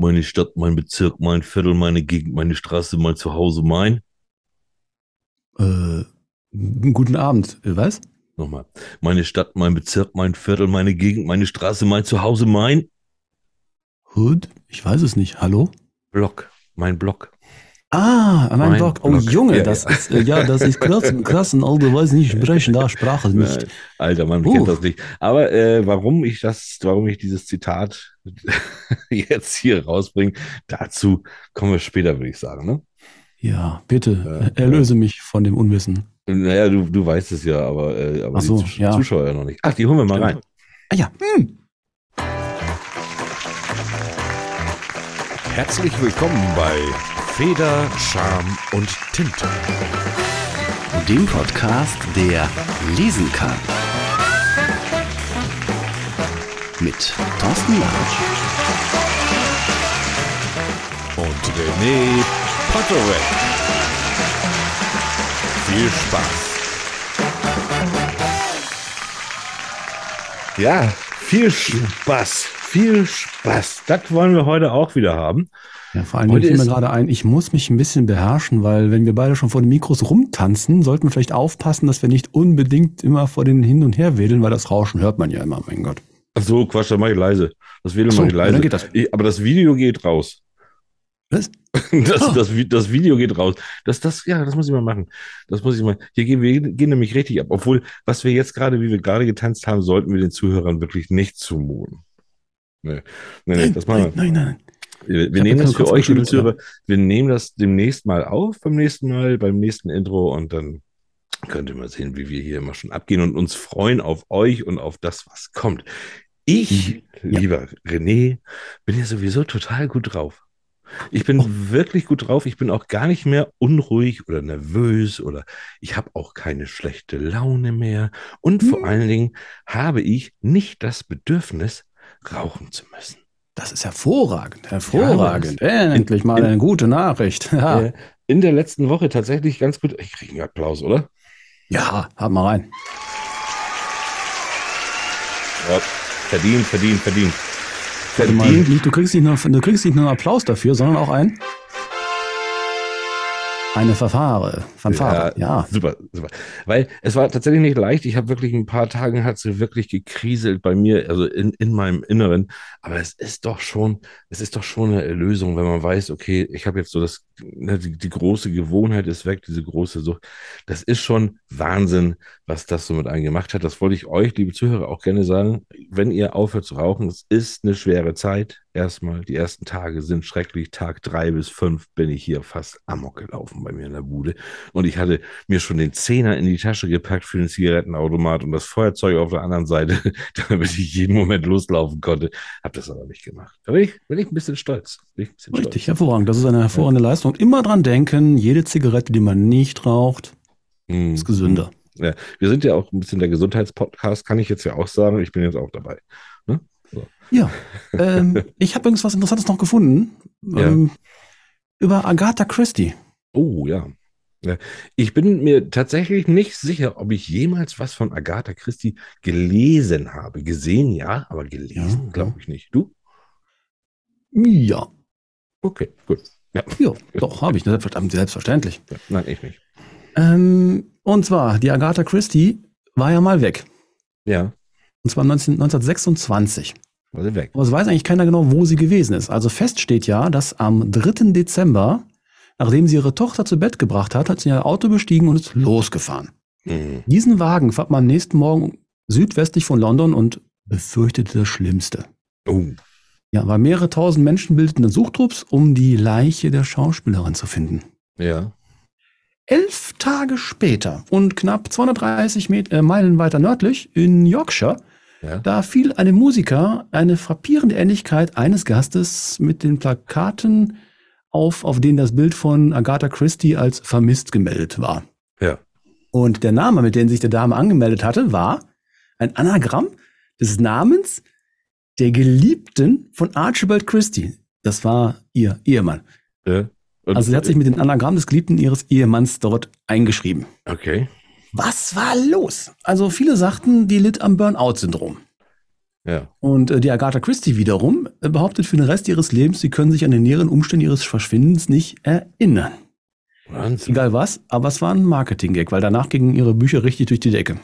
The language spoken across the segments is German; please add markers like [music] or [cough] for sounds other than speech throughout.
Meine Stadt, mein Bezirk, mein Viertel, meine Gegend, meine Straße, mein Zuhause, mein. Äh, guten Abend. Äh, Was? Nochmal. Meine Stadt, mein Bezirk, mein Viertel, meine Gegend, meine Straße, mein Zuhause, mein Hood? Ich weiß es nicht. Hallo? Block. Mein Block. Ah, mein, Mein Blog. Oh, Blog. Junge, Ja, das ja. ist, äh, ja, das ist krass, [laughs] krass, ein Alter weiß nicht sprechen, da Sprache nicht. Alter, man Uh. kennt das nicht. Aber äh, warum ich das, warum ich dieses Zitat [laughs] jetzt hier rausbringe, dazu kommen wir später, würde ich sagen. Ne? Ja, bitte, äh, erlöse mich von dem Unwissen. Naja, du, du weißt es ja, aber, äh, aber Ach so, die Zus ja. Zuschauer ja noch nicht. Ach, die holen wir mal rein. Ah ja, hm. Herzlich willkommen bei Feder, Charme und Tinte. dem Podcast, der lesen kann. Mit Thorsten Latsch Und René Potterweg. Viel Spaß. Ja, viel Spaß. Viel Spaß. Das wollen wir heute auch wieder haben. Ja, vor allem fiel mir gerade ein, ich muss mich ein bisschen beherrschen, weil wenn wir beide schon vor den Mikros rumtanzen, sollten wir vielleicht aufpassen, dass wir nicht unbedingt immer vor den hin und her wedeln, weil das Rauschen hört man ja immer, mein Gott. Ach so, Quatsch, dann mach ich leise. Das Ach so, mach ich leise. das. Ich, aber das Video geht raus. Was? [laughs] Das, Ah. das, das Video geht raus. Das, das, ja, das muss ich mal machen. Das muss ich mal. Hier gehen wir gehen nämlich richtig ab. Obwohl, was wir jetzt gerade, wie wir gerade getanzt haben, sollten wir den Zuhörern wirklich nicht zumuten. Nee, nee, nee das machen wir. nein, nein, nein. Wir, wir nehmen das für euch, liebe Zuhörer. Wir nehmen das demnächst mal auf, beim nächsten Mal, beim nächsten Intro und dann könnt ihr mal sehen, wie wir hier immer schon abgehen und uns freuen auf euch und auf das, was kommt. Ich. Ja. lieber René, bin ja sowieso total gut drauf. Ich bin wirklich gut drauf. Ich bin auch gar nicht mehr unruhig oder nervös oder ich habe auch keine schlechte Laune mehr. Und vor Hm. allen Dingen habe ich nicht das Bedürfnis, rauchen zu müssen. Das ist hervorragend, hervorragend. Endlich mal in- eine gute Nachricht. [laughs] Ja, Äh, in der letzten Woche tatsächlich ganz gut. Ich kriege einen Applaus, oder? ja hab mal rein. Ja. Verdient, verdient, verdient. Mal, Verdient. nicht- du, kriegst nicht nur, du kriegst nicht nur einen Applaus dafür, sondern auch ein eine Verfahre. Fanfare. Ja. Super, super. Weil es war tatsächlich nicht leicht. Ich habe wirklich ein paar Tage hat sie wirklich gekriselt bei mir, also in, in meinem Inneren. Aber es ist doch schon, es ist doch schon eine Erlösung, wenn man weiß, okay, ich habe jetzt so das, ne, die, die große Gewohnheit ist weg, diese große Sucht. Das ist schon Wahnsinn, was das so mit einem gemacht hat. Das wollte ich euch, liebe Zuhörer, auch gerne sagen. Wenn ihr aufhört zu rauchen, es ist eine schwere Zeit. Erstmal, die ersten Tage sind schrecklich. Tag drei bis fünf bin ich hier fast amok gelaufen bei mir in der Bude. Und ich hatte mir schon den Zehner in die Tasche gepackt für den Zigarettenautomat und das Feuerzeug auf der anderen Seite, [laughs] damit ich jeden Moment loslaufen konnte. Hab das aber nicht gemacht. Da bin ich, bin ich ein bisschen stolz. Bin ich ein bisschen Richtig, hervorragend. Das ist eine hervorragende Leistung. Und immer dran denken, jede Zigarette, die man nicht raucht, Hm. ist gesünder. Ja, wir sind ja auch ein bisschen der Gesundheitspodcast, kann ich jetzt ja auch sagen. Ich bin jetzt auch dabei. Ja. ähm, [laughs] ich habe übrigens was Interessantes noch gefunden. Ja. Ähm, über Agatha Christie. Oh ja. Ich bin mir tatsächlich nicht sicher, ob ich jemals was von Agatha Christie gelesen habe. Gesehen ja, aber gelesen Ja, glaube ich nicht. Du? Ja. Okay, gut. Ja. Ja, doch, habe ich. Selbstver- Selbstverständlich. ja. Nein, ich nicht. Ähm, und zwar, die Agatha Christie war ja mal weg. Ja, Und zwar 19, 1926. war sie weg. Aber es weiß eigentlich keiner genau, wo sie gewesen ist. Also fest steht ja, dass am 3. Dezember, nachdem sie ihre Tochter zu Bett gebracht hat, hat sie ihr Auto bestiegen und ist losgefahren. Hm. Diesen Wagen fand man am nächsten Morgen südwestlich von London und befürchtete das Schlimmste. Oh, Ja, weil mehrere tausend Menschen bildeten Suchtrupps, um die Leiche der Schauspielerin zu finden. ja. Elf Tage später und knapp 230 Met äh, Meilen weiter nördlich in Yorkshire, Ja. da fiel einem Musiker eine frappierende Ähnlichkeit eines Gastes mit den Plakaten auf, auf denen das Bild von Agatha Christie als vermisst gemeldet war. Ja. Und der Name, mit dem sich der Dame angemeldet hatte, war ein Anagramm des Namens der Geliebten von Archibald Christie. Das war ihr Ehemann. ja. Und- Also sie hat sich mit dem Anagramm des Geliebten ihres Ehemanns dort eingeschrieben. Okay. Was war los? Also viele sagten, die litt am Burnout-Syndrom. Ja. Und äh, die Agatha Christie wiederum äh, behauptet für den Rest ihres Lebens, sie können sich an den näheren Umständen ihres Verschwindens nicht erinnern. Wahnsinn. Egal was, aber es war ein Marketing-Gag, weil danach gingen ihre Bücher richtig durch die Decke.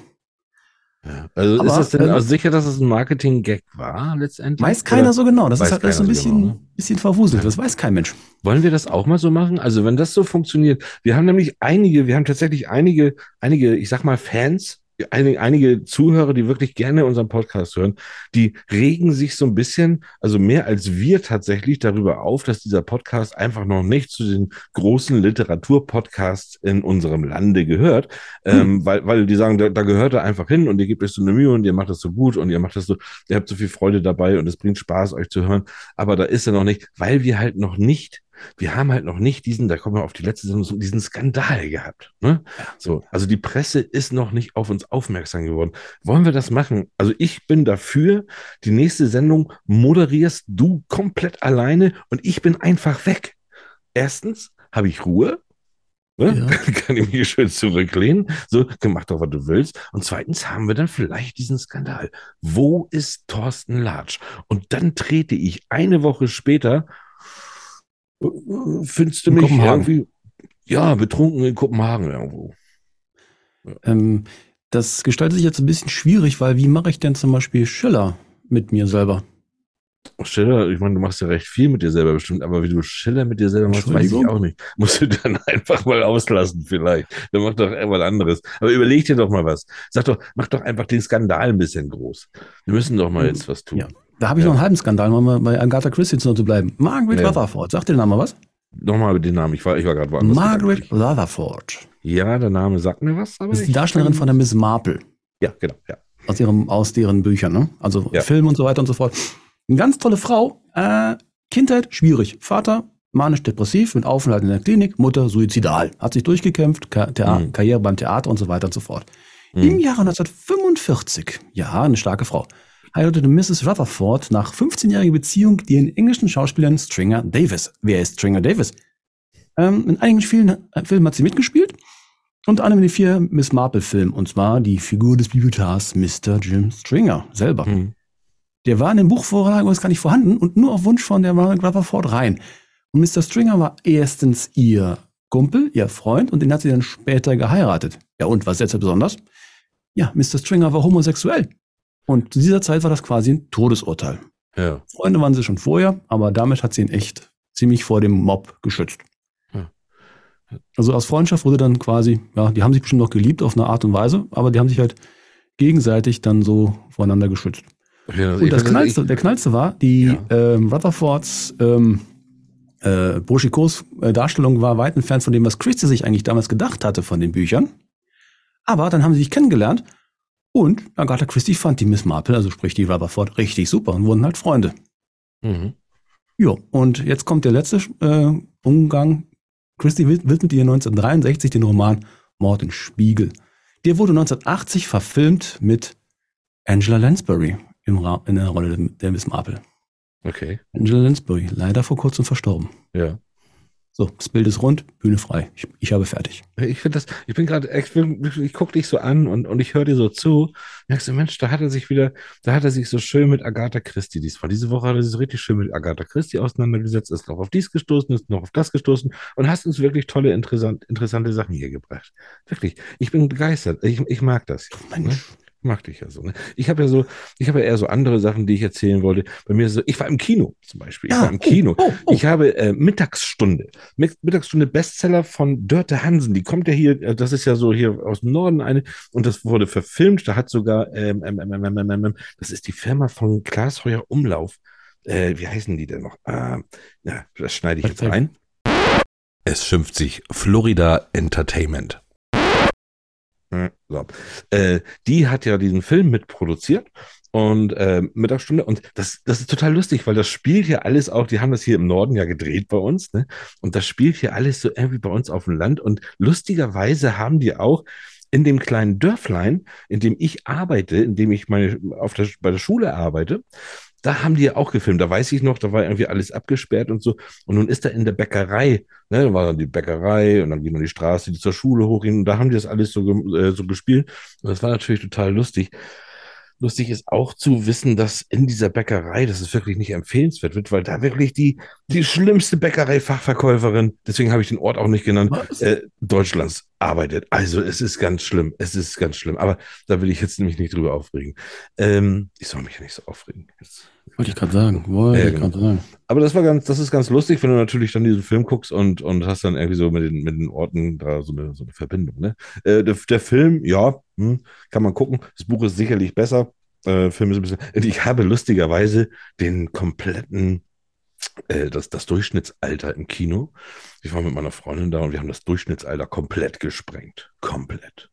Ja. Also Aber, ist das denn ähm, also sicher, dass es ein Marketing-Gag war letztendlich? Weiß keiner Oder so genau. Das weiß ist halt alles so ein bisschen, genau, ne? bisschen verwuselt. Das weiß kein Mensch. Wollen wir das auch mal so machen? Also wenn das so funktioniert, wir haben nämlich einige, wir haben tatsächlich einige, einige, ich sag mal Fans, einige, einige Zuhörer, die wirklich gerne unseren Podcast hören, die regen sich so ein bisschen, also mehr als wir tatsächlich darüber auf, dass dieser Podcast einfach noch nicht zu den großen Literaturpodcasts in unserem Lande gehört, ähm, weil, weil die sagen, da, da gehört er einfach hin und ihr gebt euch so eine Mühe und ihr macht das so gut und ihr macht das so, ihr habt so viel Freude dabei und es bringt Spaß, euch zu hören, aber da ist er noch nicht, weil wir halt noch nicht wir haben halt noch nicht diesen, da kommen wir auf die letzte Sendung, diesen Skandal gehabt. Ne? So, also die Presse ist noch nicht auf uns aufmerksam geworden. Wollen wir das machen? Also ich bin dafür, die nächste Sendung moderierst du komplett alleine und ich bin einfach weg. Erstens habe ich Ruhe. Ne? Ja. [laughs] Kann ich mich schön zurücklehnen. So, mach doch, was du willst. Und zweitens haben wir dann vielleicht diesen Skandal. Wo ist Thorsten Latsch? Und dann trete ich eine Woche später findest du In mich irgendwie, ja, betrunken in Kopenhagen irgendwo. Ähm, das gestaltet sich jetzt ein bisschen schwierig, weil wie mache ich denn zum Beispiel Schiller mit mir selber? Schiller, ich meine, du machst ja recht viel mit dir selber bestimmt, aber wie du Schiller mit dir selber machst, weiß ich auch nicht. Musst du dann [laughs] einfach mal auslassen vielleicht. Dann mach doch etwas anderes. Aber überleg dir doch mal was. Sag doch, mach doch einfach den Skandal ein bisschen groß. Wir müssen doch mal jetzt was tun. Ja. Da habe ich Ja. noch einen halben Skandal, um mal bei Agatha Christie zu bleiben. Margaret Ja. Rutherford. Sagt der Name was? Nochmal den Namen, ich war, ich war gerade woanders. Margaret Rutherford. Ja, der Name sagt mir was, aber Das ist die Darstellerin von der Miss Marple. Ja, genau, ja. Aus, ihrem, aus deren Büchern, ne? Also Ja. Film und so weiter und so fort. Eine ganz tolle Frau. Äh, Kindheit schwierig. Vater manisch-depressiv mit Aufenthalt in der Klinik. Mutter suizidal. Hat sich durchgekämpft. Ka Mhm. Karriere beim Theater und so weiter und so fort. Mhm. Im Jahre 1945, ja, eine starke Frau, heiratete Mrs. Rutherford nach 15-jähriger Beziehung den englischen Schauspielern Stringer Davis. Wer ist Stringer Davis? Ähm, in einigen Filmen, äh, Filmen hat sie mitgespielt. Unter anderem in den vier Miss Marple-Filmen. Und zwar die Figur des Bibliothekars Mr. Jim Stringer selber. Mhm. Der war in den Buchvorlagen gar nicht vorhanden und nur auf Wunsch von der Margaret Rutherford rein. Und Mr. Stringer war erstens ihr Kumpel, ihr Freund, und den hat sie dann später geheiratet. Ja, und was ist jetzt besonders? Ja, Mr. Stringer war homosexuell. Und zu dieser Zeit war das quasi ein Todesurteil. Ja. Freunde waren sie schon vorher, aber damit hat sie ihn echt ziemlich vor dem Mob geschützt. Ja. Also aus Freundschaft wurde dann quasi, ja, die haben sich bestimmt noch geliebt auf eine Art und Weise, aber die haben sich halt gegenseitig dann so voreinander geschützt. Ja, Und das Knallste, der Knallste war, die Ja. ähm, Rutherfords ähm, äh, Boschikos äh, Darstellung war weit entfernt von dem, was Christie sich eigentlich damals gedacht hatte von den Büchern. Aber dann haben sie sich kennengelernt und Agatha Christie fand die Miss Marple, also sprich die Rutherford, richtig super und wurden halt Freunde. Mhm. Jo, und jetzt kommt der letzte äh, Umgang. Christie wid- widmet ihr 1963 den Roman Mord im Spiegel. Der wurde 1980 verfilmt mit Angela Lansbury im Ra in der Rolle der Miss Marple. Okay. Angela Lansbury, leider vor kurzem verstorben. Ja. So, das Bild ist rund, Bühne frei. Ich, ich habe fertig. Ich finde das, ich bin gerade, ich, ich gucke dich so an und, und ich höre dir so zu. Merkst du, Mensch, da hat er sich wieder, da hat er sich so schön mit Agatha Christie diesmal. Diese Woche hat er sich so richtig schön mit Agatha Christie auseinandergesetzt, ist noch auf dies gestoßen, ist noch auf das gestoßen und hast uns wirklich tolle, interessant, interessante Sachen hier gebracht. Wirklich. Ich bin begeistert. Ich, ich mag das. Ne? Ich mag dich ja so. Ne? Ich habe ja so, ich habe ja eher so andere Sachen, die ich erzählen wollte. Bei mir ist so, ich war im Kino zum Beispiel. Ich war im Kino. Oh, oh. Ich habe äh, Mittagsstunde. Mit- Mittagsstunde Bestseller von Dörte Hansen. Die kommt ja hier, äh, das ist ja so hier aus dem Norden eine, und das wurde verfilmt. Da hat sogar, ähm, ähm, ähm, ähm, ähm, ähm, das ist die Firma von Klaas Heuer Umlauf. Äh, wie heißen die denn noch? Ah, ja, das schneide ich jetzt rein. Es schimpft sich Florida Entertainment. Hm, So. Äh, die hat ja diesen Film mitproduziert und äh, Mittagsstunde und das, das ist total lustig, weil das spielt hier alles auch, die haben das hier im Norden ja gedreht bei uns, ne? Und das spielt hier alles so irgendwie bei uns auf dem Land und lustigerweise haben die auch in dem kleinen Dörflein, in dem ich arbeite, in dem ich meine, auf der, bei der Schule arbeite, da haben die ja auch gefilmt. Da weiß ich noch, da war irgendwie alles abgesperrt und so. Und nun ist da in der Bäckerei, ne, da war dann die Bäckerei und dann ging man die Straße, die zur Schule hochging. Und da haben die das alles so, äh, so gespielt. Und das war natürlich total lustig. lustig ist auch zu wissen, dass in dieser Bäckerei, dass es wirklich nicht empfehlenswert wird, weil da wirklich die, die schlimmste Bäckerei-Fachverkäuferin, deswegen habe ich den Ort auch nicht genannt, äh, Deutschlands arbeitet. Also es ist ganz schlimm. Es ist ganz schlimm. Aber da will ich jetzt nämlich nicht drüber aufregen. Ähm, ich soll mich ja nicht so aufregen. Jetzt. Wollte ich gerade sagen. Wollte Ja, ich genau. gerade sagen. Aber das war ganz, das ist ganz lustig, wenn du natürlich dann diesen Film guckst und, und hast dann irgendwie so mit den, mit den Orten da so eine, so eine Verbindung. Ne? Äh, der, der Film, ja, hm, kann man gucken. Das Buch ist sicherlich besser. Äh, Film ist ein bisschen. Ich habe lustigerweise den kompletten, äh, das, das Durchschnittsalter im Kino. Ich war mit meiner Freundin da und wir haben das Durchschnittsalter komplett gesprengt. Komplett.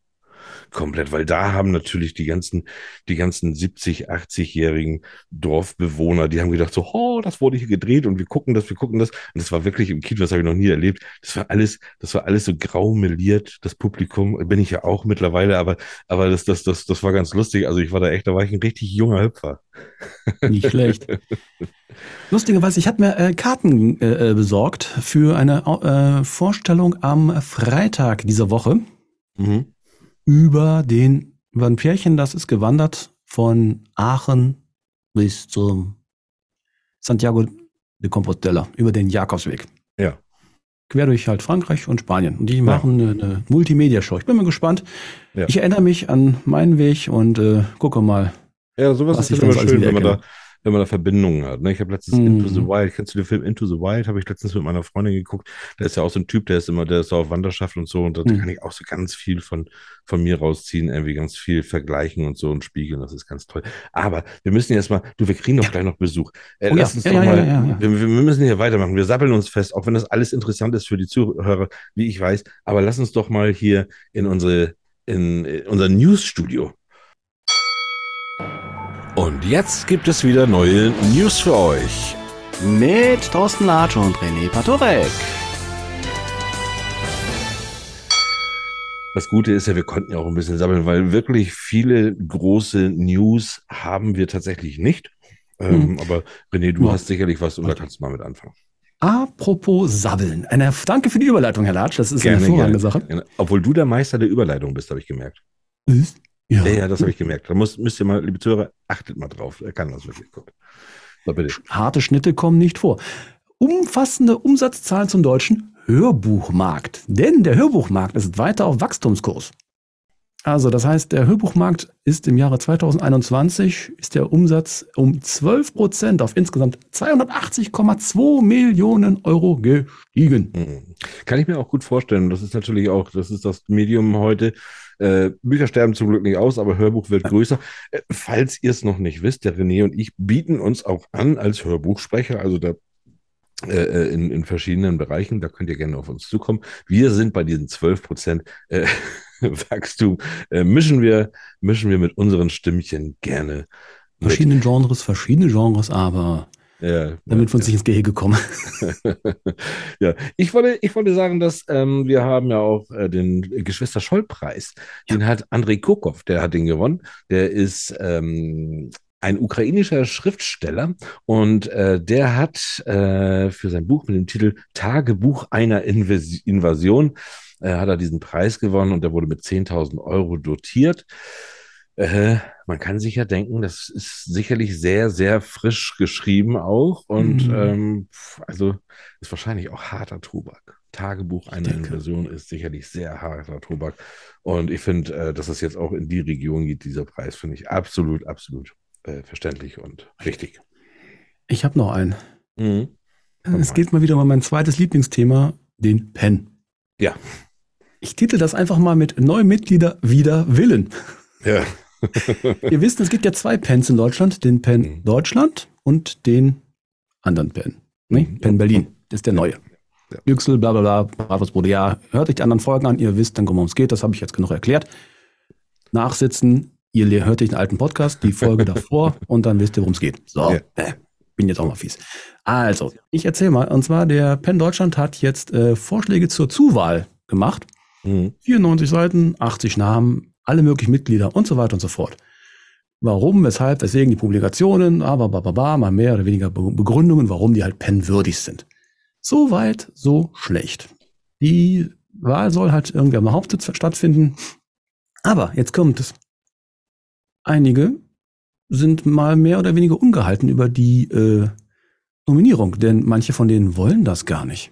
Komplett, weil da haben natürlich die ganzen, die ganzen 70, 80-jährigen Dorfbewohner, die haben gedacht so, oh, das wurde hier gedreht und wir gucken das, wir gucken das. Und das war wirklich im Kino, das habe ich noch nie erlebt. Das war alles, das war alles so grau meliert, das Publikum, bin ich ja auch mittlerweile, aber, aber das, das, das, das war ganz lustig. Also ich war da echt, da war ich ein richtig junger Hüpfer. Nicht schlecht. [laughs] Lustigerweise, ich habe mir äh, Karten äh, äh, besorgt für eine äh, Vorstellung am Freitag dieser Woche Mhm. Über den, über ein Pärchen, das ist gewandert von Aachen bis zum Santiago de Compostela, über den Jakobsweg. Ja. Quer durch halt Frankreich und Spanien. Und die machen eine, eine Multimedia-Show. Ich bin mal gespannt. Ja. Ich erinnere mich an meinen Weg und äh, gucke mal. Ja, sowas Was ist ich immer schön, wenn man da. Wenn man da Verbindungen hat. Ne? Ich habe letztens Mhm. Into the Wild, kennst du den Film Into the Wild? Habe ich letztens mit meiner Freundin geguckt. Der ist ja auch so ein Typ, der ist immer, der ist so auf Wanderschaft und so. Und da Mhm. kann ich auch so ganz viel von, von mir rausziehen, irgendwie ganz viel vergleichen und so und spiegeln. Das ist ganz toll. Aber wir müssen jetzt mal, du, wir kriegen doch gleich noch Besuch. Äh, Oh ja, lass uns ja, doch ja, mal, ja, ja, ja. Wir, wir müssen hier weitermachen. Wir sappeln uns fest, auch wenn das alles interessant ist für die Zuhörer, wie ich weiß. Aber lass uns doch mal hier in unsere, in, in unser Newsstudio. Und jetzt gibt es wieder neue News für euch. Mit Thorsten Latsch und René Patorek. Das Gute ist ja, wir konnten ja auch ein bisschen sammeln, weil wirklich viele große News haben wir tatsächlich nicht. Ähm, aber René, du Ja. hast sicherlich was und da kannst du mal mit anfangen. Apropos Sabbeln. Eine, danke für die Überleitung, Herr Latsch. Das ist eine hervorragende Sache. Gerne. Obwohl du der Meister der Überleitung bist, habe ich gemerkt. Ja. Ja, ja, das habe ich gemerkt. Da muss, müsst ihr mal, liebe Zuhörer, achtet mal drauf. Er kann das wirklich gut. So, bitte. Harte Schnitte kommen nicht vor. Umfassende Umsatzzahlen zum deutschen Hörbuchmarkt. Denn der Hörbuchmarkt ist weiter auf Wachstumskurs. Also das heißt, der Hörbuchmarkt ist im Jahre 2021 ist der Umsatz um 12 Prozent auf insgesamt 280,2 Millionen Euro gestiegen. Mhm. Kann ich mir auch gut vorstellen. Das ist natürlich auch, das ist das Medium heute. Äh, Bücher sterben zum Glück nicht aus, aber Hörbuch wird größer. Äh, falls ihr es noch nicht wisst, der René und ich bieten uns auch an als Hörbuchsprecher, also da äh, äh, in, in verschiedenen Bereichen, da könnt ihr gerne auf uns zukommen. Wir sind bei diesen 12 Prozent äh, [laughs] Wachstum, äh, mischen, wir, mischen wir mit unseren Stimmchen gerne mit. Verschiedene Genres, verschiedene Genres, aber Ja, damit wir uns ja. nicht ins Gehege kommen. [laughs] ja, ich wollte, ich wollte sagen, dass ähm, wir haben ja auch äh, den Geschwister Scholl-Preis. Den hat Andrei Kurkov, der hat den gewonnen. Der ist ähm, ein ukrainischer Schriftsteller und äh, der hat äh, für sein Buch mit dem Titel Tagebuch einer Invas Invasion äh, hat er diesen Preis gewonnen und der wurde mit 10.000 Euro dotiert. Äh, man kann sich ja denken, das ist sicherlich sehr, sehr frisch geschrieben auch und Mhm. ähm, also ist wahrscheinlich auch harter Tobak. Tagebuch einer. Invasion ist sicherlich sehr harter Tobak und ich finde, äh, dass es jetzt auch in die Region geht, dieser Preis, finde ich absolut, absolut äh, verständlich und richtig. Ich habe noch einen. Mhm. Es geht mal wieder um mein zweites Lieblingsthema, den Pen. Ja. Ich titel das einfach mal mit Neue Mitglieder wider Willen. Ja. Ihr wisst, es gibt ja zwei Pens in Deutschland, den Pen Mhm. Deutschland und den anderen Pen. Ne? Mhm. Pen Berlin, das ist der neue. Ja. Yüksel, bla bla bla, Bravos Bruder, ja, hört euch die anderen Folgen an, ihr wisst dann, worum es geht, das habe ich jetzt genug erklärt. Nachsitzen, ihr hört euch den alten Podcast, die Folge davor [laughs] und dann wisst ihr, worum es geht. So, Ja. äh, bin jetzt auch mal fies. Also, ich erzähle mal, und zwar der Pen Deutschland hat jetzt äh, Vorschläge zur Zuwahl gemacht. Mhm. 94 Seiten, 80 Namen, alle möglichen Mitglieder und so weiter und so fort. Warum, weshalb, weswegen die Publikationen, aber ba, ba, ba, mal mehr oder weniger Be- Begründungen, warum die halt pennwürdig sind. So weit, so schlecht. Die Wahl soll halt irgendwie am Hauptsitz stattfinden. Aber jetzt kommt es. Einige sind mal mehr oder weniger ungehalten über die äh, Nominierung, denn manche von denen wollen das gar nicht.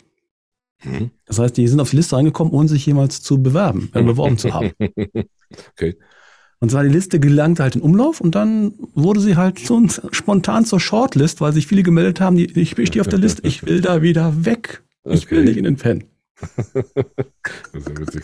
Hm. Das heißt, die sind auf die Liste reingekommen, ohne sich jemals zu bewerben, äh, beworben zu haben. [laughs] Okay. Und zwar die Liste gelangte halt in Umlauf und dann wurde sie halt so spontan zur Shortlist, weil sich viele gemeldet haben, die, ich stehe auf der Liste, ich will da wieder weg. Ich will Okay. nicht in den Pen. [laughs] Das ist ja witzig.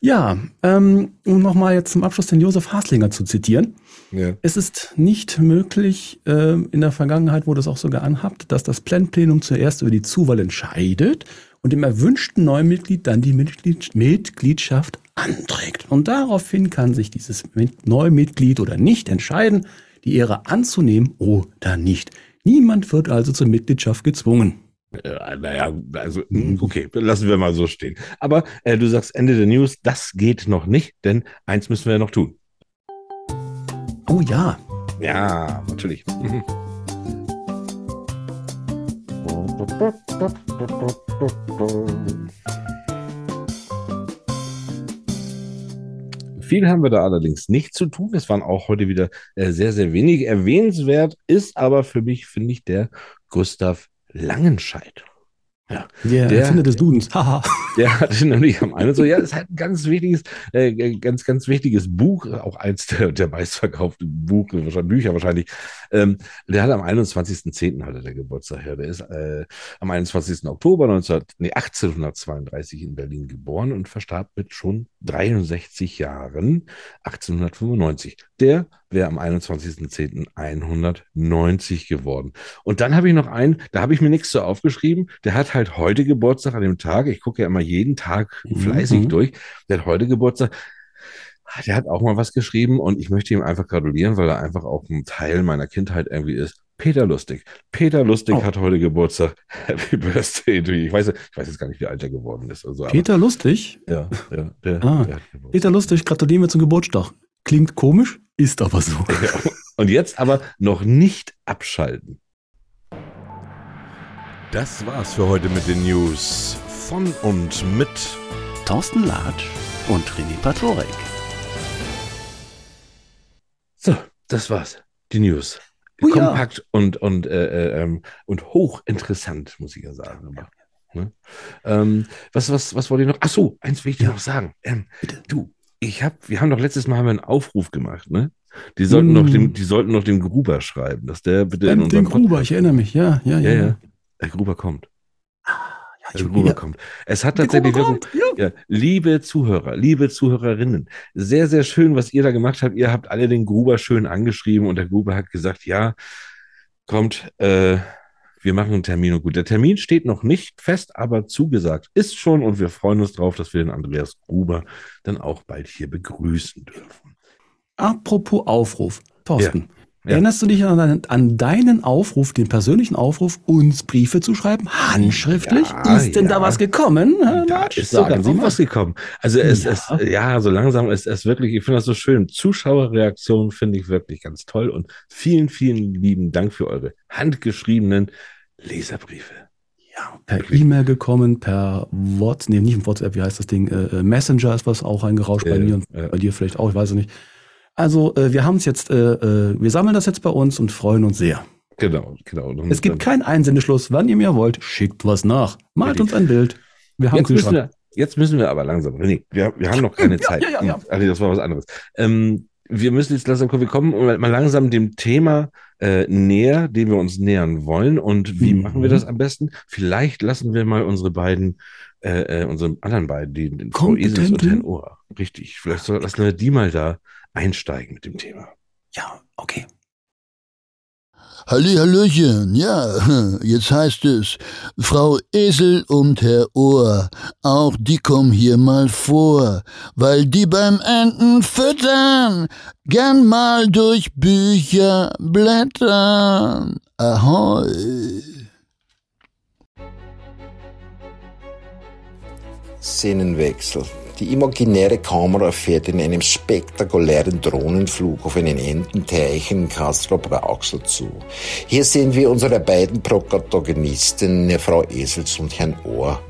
Ja, ähm, um nochmal jetzt zum Abschluss den Josef Haslinger zu zitieren. Ja. Es ist nicht möglich, ähm, in der Vergangenheit wurde es auch sogar anhabt, dass das Plenplenum zuerst über die Zuwahl entscheidet und dem erwünschten neuen Mitglied dann die Mitglied Mitgliedschaft anträgt. Und daraufhin kann sich dieses neue Mitglied oder nicht entscheiden, die Ehre anzunehmen oder nicht. Niemand wird also zur Mitgliedschaft gezwungen. Äh, naja, also, hm, okay, lassen wir mal so stehen. Aber äh, du sagst Ende der News, das geht noch nicht, denn eins müssen wir ja noch tun. Oh ja, Ja, natürlich. Viel haben wir da allerdings nicht zu tun. Es waren auch heute wieder äh, sehr, sehr wenig. Erwähnenswert ist aber für mich, finde ich, der Gustav Langenscheidt. Ja, der, Der- Erfinder des Dudens. [laughs] Der hatte nämlich am einen so, ja, das ist halt ein ganz wichtiges, äh, ganz, ganz wichtiges Buch, auch eins der, der meistverkauften Buch, wahrscheinlich- Bücher wahrscheinlich. Ähm, der hat am 21.10. hatte der Geburtstag her. Der ist äh, am 21. Oktober 19, nee, 1832 in Berlin geboren und verstarb mit schon 63 Jahren 1895. Der wäre am 21.10. 190 geworden. Und dann habe ich noch einen, da habe ich mir nichts so aufgeschrieben, der hat halt heute Geburtstag an dem Tag. Ich gucke ja immer jeden Tag Mhm. fleißig durch. Der hat heute Geburtstag. Ah, Der hat auch mal was geschrieben und ich möchte ihm einfach gratulieren, weil er einfach auch ein Teil meiner Kindheit irgendwie ist. Peter Lustig. Peter Lustig Oh. hat heute Geburtstag. [laughs] Happy Birthday to you. Ich weiß, ich weiß jetzt gar nicht, wie alt er geworden ist. Also, aber- Peter Lustig. ja, ja, der, Ah, der. Peter Lustig, gratulieren wir zum Geburtstag. Klingt komisch, ist aber so. [laughs] Ja. Und jetzt aber noch nicht abschalten. Das war's für heute mit den News von und mit Thorsten Latsch und René Patorek. So, das war's. Die News. Oh ja. Kompakt und, und, äh, äh, ähm, und hochinteressant, muss ich ja sagen. Aber, ne? ähm, was, was, was wollte ich noch? Ach so, eins will ich dir Ja. noch sagen. Ähm, Bitte. du, ich hab, wir haben doch letztes Mal haben wir einen Aufruf gemacht, ne? Die sollten, Mm. noch dem, die sollten noch dem Gruber schreiben, dass der bitte in Ähm, den Gruber, Podcast- ich erinnere mich, ja, ja, ja. Ja, ja. Der Gruber kommt. Ja, Der Gruber ja. kommt. Es hat tatsächlich kommt, ja. ja, liebe Zuhörer, liebe Zuhörerinnen, sehr, sehr schön, was ihr da gemacht habt. Ihr habt alle den Gruber schön angeschrieben und der Gruber hat gesagt, ja, kommt, äh, wir machen einen Termin und gut. Der Termin steht noch nicht fest, aber zugesagt ist schon und wir freuen uns drauf, dass wir den Andreas Gruber dann auch bald hier begrüßen dürfen. Apropos Aufruf, Thorsten. Ja. Erinnerst du dich an, deinen- an deinen Aufruf, den persönlichen Aufruf, uns Briefe zu schreiben? Handschriftlich? Ja, ist denn ja. da was gekommen? Da Latsch? ist sogar was gekommen. Also es Ja. ist, ja, so langsam ist es wirklich, ich finde das so schön. Zuschauerreaktionen finde ich wirklich ganz toll und vielen, vielen lieben Dank für eure handgeschriebenen Leserbriefe. Ja, per E-Mail gekommen, per WhatsApp, nee, nicht WhatsApp, wie heißt das Ding? Äh, äh, Messenger ist was auch reingerauscht bei Äh, mir und äh. bei dir vielleicht auch, ich weiß es nicht. Also, äh, wir haben es jetzt, äh, äh, wir sammeln das jetzt bei uns und freuen uns sehr. Genau, genau. Und Es gibt keinen Einsendeschluss. Wann ihr mir wollt, schickt was nach. Malt Richtig. uns ein Bild. Wir haben jetzt müssen, wir, jetzt müssen wir aber langsam. Nee, wir, wir haben noch keine Ja, Zeit. ja, ja, ja. Also das war was anderes. Ähm, wir müssen jetzt langsam kommen. Wir kommen mal langsam dem Thema äh, näher, dem wir uns nähern wollen. Und wie Mhm. machen wir das am besten? Vielleicht lassen wir mal unsere beiden, äh, äh, unsere anderen beiden, die, den Frau Esels und? Herrn Ohr. Richtig. Vielleicht soll, lassen wir die mal da einsteigen mit dem Thema. Ja, okay. Halli, Hallöchen, ja, [laughs] jetzt heißt es, Frau Esel und Herr Ohr, auch die kommen hier mal vor, weil die beim Enten füttern gern mal durch Bücher blättern. Ahoi. Szenenwechsel. Die imaginäre Kamera fährt in einem spektakulären Drohnenflug auf einen Ententeich in Castro Brauxel zu. Hier sehen wir unsere beiden Protagonisten, Frau Esels und Herrn Ohr.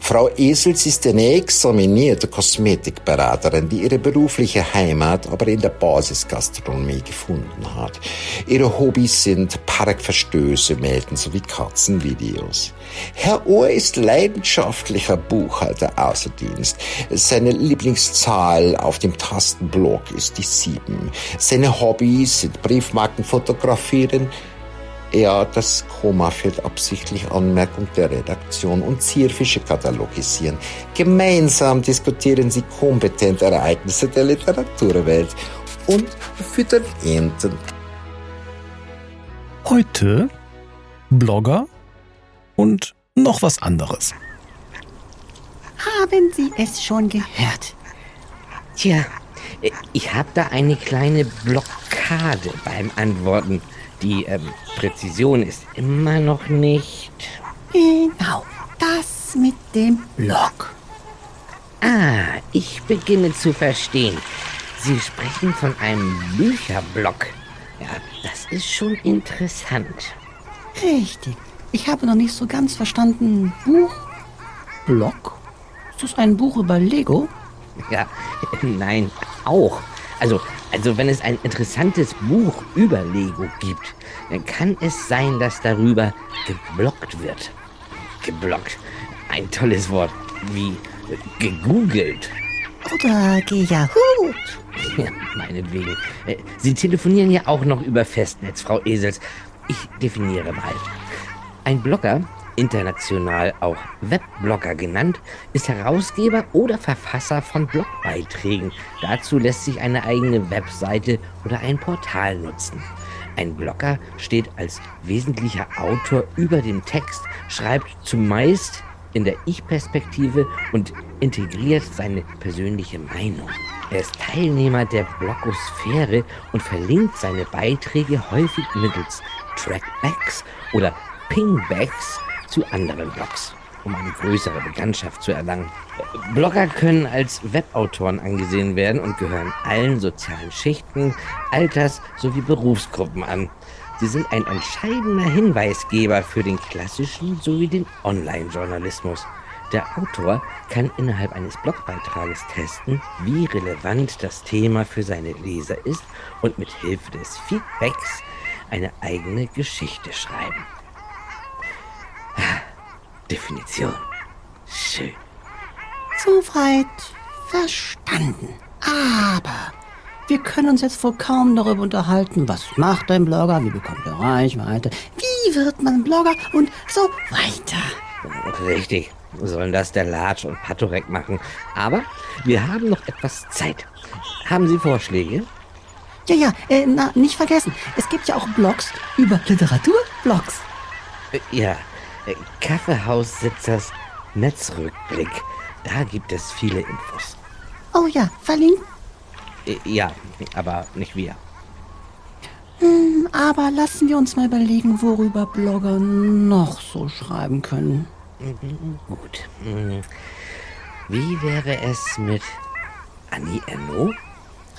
Frau Esels ist eine examinierte Kosmetikberaterin, die ihre berufliche Heimat aber in der Basisgastronomie gefunden hat. Ihre Hobbys sind Parkverstöße melden sowie Katzenvideos. Herr Ohr ist leidenschaftlicher Buchhalter außer Dienst. Seine Lieblingszahl auf dem Tastenblock ist die sieben. Seine Hobbys sind Briefmarken fotografieren, ja, das Koma fehlt absichtlich Anmerkung der Redaktion und Zierfische katalogisieren. Gemeinsam diskutieren sie kompetente Ereignisse der Literaturwelt und füttern Enten. Heute Blogger und noch was anderes. Haben Sie es schon gehört? Tja, ich habe da eine kleine Blockade beim Antworten. Die ähm, Präzision ist immer noch nicht. Genau, das mit dem Blog. Ah, ich beginne zu verstehen. Sie sprechen von einem Bücherblock. Ja, das ist schon interessant. Richtig. Ich habe noch nicht so ganz verstanden. Buch? Blog? Ist das ein Buch über Lego? Ja, [laughs] nein, auch. Also, also wenn es ein interessantes Buch über Lego gibt, dann kann es sein, dass darüber geblockt wird. Geblockt. Ein tolles Wort. Wie gegoogelt. Oder gejahut? Ja, meinetwegen. Äh, Sie telefonieren ja auch noch über Festnetz, Frau Esels. Ich definiere mal. Ein Blogger, international auch Webblogger genannt, ist Herausgeber oder Verfasser von Blogbeiträgen. Dazu lässt sich eine eigene Webseite oder ein Portal nutzen. Ein Blogger steht als wesentlicher Autor über dem Text, schreibt zumeist in der Ich-Perspektive und integriert seine persönliche Meinung. Er ist Teilnehmer der Blogosphäre und verlinkt seine Beiträge häufig mittels Trackbacks oder Pingbacks zu anderen Blogs, um eine größere Bekanntschaft zu erlangen. Blogger können als Webautoren angesehen werden und gehören allen sozialen Schichten, Alters- sowie Berufsgruppen an. Sie sind ein entscheidender Hinweisgeber für den klassischen sowie den Online-Journalismus. Der Autor kann innerhalb eines Blogbeitrages testen, wie relevant das Thema für seine Leser ist und mit Hilfe des Feedbacks eine eigene Geschichte schreiben. Definition. Schön. Soweit verstanden. Aber wir können uns jetzt wohl kaum darüber unterhalten, was macht ein Blogger, wie bekommt er Reichweite, wie wird man Blogger und so weiter. Richtig. Sollen das der Latsch und Patorek machen. Aber wir haben noch etwas Zeit. Haben Sie Vorschläge? Ja, ja, äh, na, nicht vergessen, es gibt ja auch Blogs über Literaturblogs. Äh, Ja, Kaffeehaussitzers Netzrückblick. Da gibt es viele Infos. Oh ja, verlinkt. Äh, Ja, aber nicht wir. Hm, aber lassen wir uns mal überlegen, worüber Blogger noch so schreiben können. Gut. Hm. Wie wäre es mit Annie Ernaux?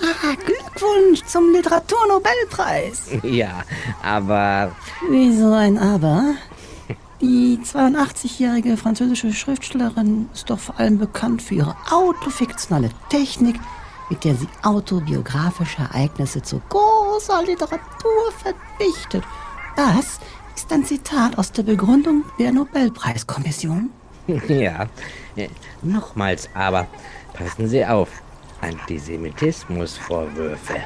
Ah, Glückwunsch zum Literaturnobelpreis. Ja, aber Wieso ein Aber? Die 82-jährige französische Schriftstellerin ist doch vor allem bekannt für ihre autofiktionale Technik, mit der sie autobiografische Ereignisse zu großer Literatur verdichtet. Das ist ein Zitat aus der Begründung der Nobelpreiskommission. [laughs] ja, äh, nochmals aber. Passen Sie auf. Antisemitismusvorwürfe.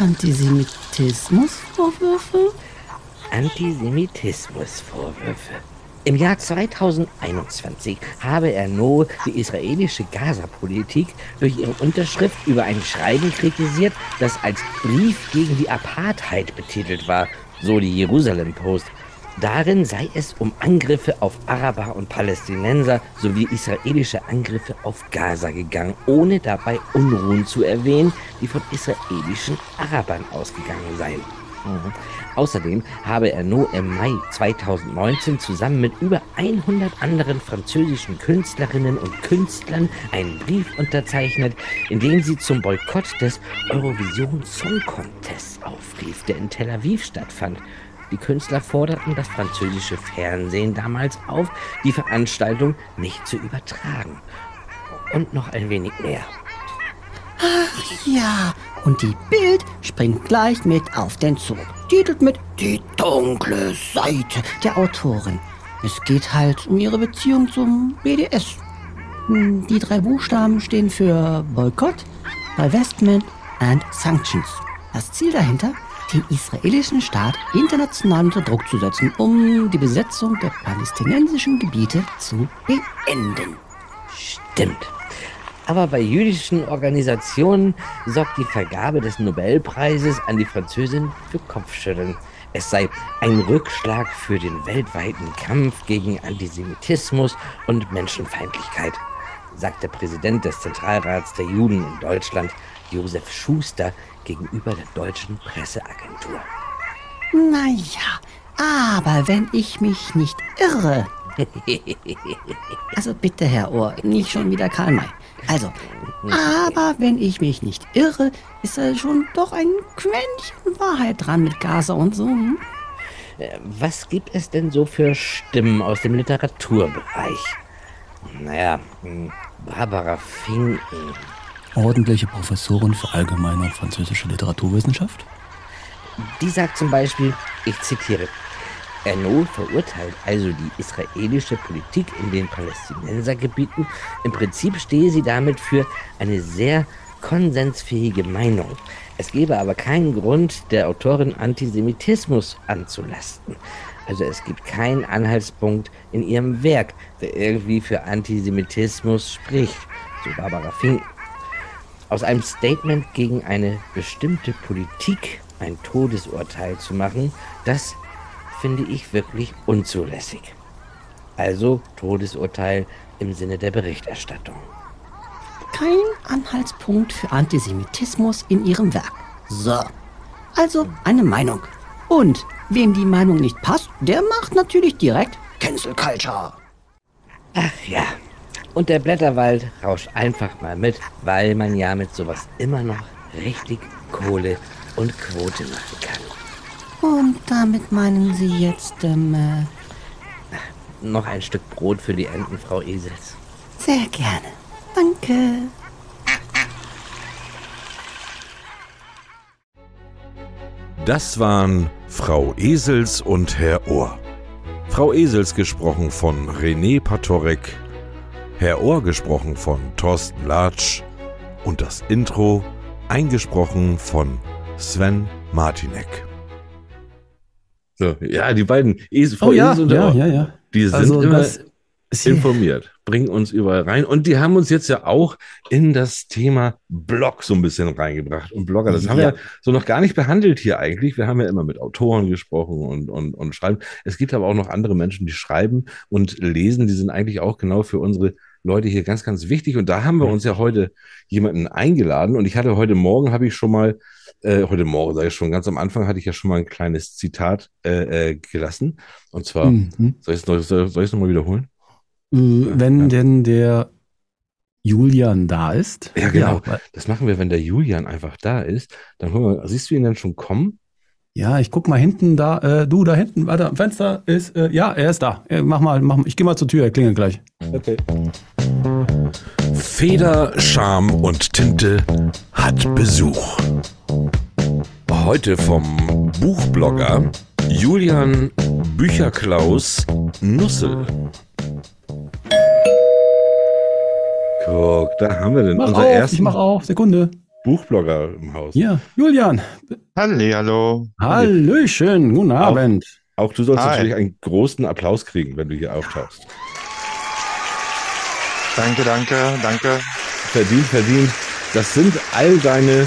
Antisemitismusvorwürfe? Antisemitismusvorwürfe. Im Jahr 2021 habe Erno die israelische Gaza-Politik durch ihre Unterschrift über ein Schreiben kritisiert, das als Brief gegen die Apartheid betitelt war, so die Jerusalem Post. Darin sei es um Angriffe auf Araber und Palästinenser sowie israelische Angriffe auf Gaza gegangen, ohne dabei Unruhen zu erwähnen, die von israelischen Arabern ausgegangen seien. Mhm. Außerdem habe Ernaud im Mai 2019 zusammen mit über 100 anderen französischen Künstlerinnen und Künstlern einen Brief unterzeichnet, in dem sie zum Boykott des Eurovision Song Contests aufrief, der in Tel Aviv stattfand. Die Künstler forderten das französische Fernsehen damals auf, die Veranstaltung nicht zu übertragen. Und noch ein wenig mehr. Ach ja, und die Bild springt gleich mit auf den Zug. Titelt mit Die dunkle Seite der Autorin. Es geht halt um ihre Beziehung zum BDS. Hm, Die drei Buchstaben stehen für Boykott, Divestment and Sanctions. Das Ziel dahinter, den israelischen Staat international unter Druck zu setzen, um die Besetzung der palästinensischen Gebiete zu beenden. Stimmt. Aber bei jüdischen Organisationen sorgt die Vergabe des Nobelpreises an die Französin für Kopfschütteln. Es sei ein Rückschlag für den weltweiten Kampf gegen Antisemitismus und Menschenfeindlichkeit, sagt der Präsident des Zentralrats der Juden in Deutschland, Josef Schuster, gegenüber der deutschen Presseagentur. Naja, aber wenn ich mich nicht irre. [laughs] Also bitte, Herr Ohr, nicht schon wieder Karl May. Also, aber wenn ich mich nicht irre, ist da schon doch ein Quäntchen Wahrheit dran mit Gaza und so. Hm? Äh, Was gibt es denn so für Stimmen aus dem Literaturbereich? Naja, hm, Barbara Finken. Ordentliche Professorin für allgemeine französische Literaturwissenschaft? Die sagt zum Beispiel, ich zitiere, Erno verurteilt also die israelische Politik in den Palästinensergebieten. Im Prinzip stehe sie damit für eine sehr konsensfähige Meinung. Es gebe aber keinen Grund, der Autorin Antisemitismus anzulasten. Also es gibt keinen Anhaltspunkt in ihrem Werk, der irgendwie für Antisemitismus spricht, so Barbara Finken. Aus einem Statement gegen eine bestimmte Politik ein Todesurteil zu machen, das finde ich wirklich unzulässig. Also Todesurteil im Sinne der Berichterstattung. Kein Anhaltspunkt für Antisemitismus in ihrem Werk. So. Also eine Meinung. Und wem die Meinung nicht passt, der macht natürlich direkt Cancel Culture. Ach ja. Und der Blätterwald rauscht einfach mal mit, weil man ja mit sowas immer noch richtig Kohle und Quote machen kann. Und damit meinen Sie jetzt, ähm, äh, Noch ein Stück Brot für die Enten, Frau Esels. sehr gerne. Danke. Das waren Frau Esels und Herr Ohr. Frau Esels gesprochen von René Patorek, Herr Ohr gesprochen von Thorsten Latsch und das Intro eingesprochen von Sven Martinek. So, ja, die beiden Esel, Oh ja, Esel ja, ja, ja. die sind Also immer informiert, bringen uns überall rein. Und die haben uns jetzt ja auch in das Thema Blog so ein bisschen reingebracht. Und Blogger, das haben wir Ja. ja so noch gar nicht behandelt hier eigentlich. Wir haben ja immer mit Autoren gesprochen und, und, und schreiben. Es gibt aber auch noch andere Menschen, die schreiben und lesen. Die sind eigentlich auch genau für unsere Leute hier ganz, ganz wichtig. Und da haben wir uns ja heute jemanden eingeladen. Und ich hatte heute Morgen, habe ich schon mal, äh, heute Morgen, sage ich schon, ganz am Anfang hatte ich ja schon mal ein kleines Zitat äh, äh, gelassen. Und zwar, Mhm. soll ich es noch, soll, soll ich's noch mal wiederholen? Äh, Wenn Ja. denn der Julian da ist. Ja, genau. Ja, Das machen wir, wenn der Julian einfach da ist. Dann wir, siehst du ihn dann schon kommen? ja ich guck mal hinten da. Äh, du da hinten, warte, am Fenster ist. Äh, ja, er ist da. Äh, mach mal, mach mal. Ich gehe mal zur Tür, er klingelt gleich. Okay. Feder, Charme und Tinte hat Besuch. Heute vom Buchblogger Julian Bücherklaus Nussel. Guck, da haben wir den, Mach unser auf, ich ersten mach auf. Sekunde. Buchblogger im Haus. Hier, Julian. Hallihallo. Hallöchen, guten Abend. Auch du sollst Hi. natürlich einen großen Applaus kriegen, wenn du hier auftauchst. Danke, danke, danke. Verdient, verdient. Das sind all deine,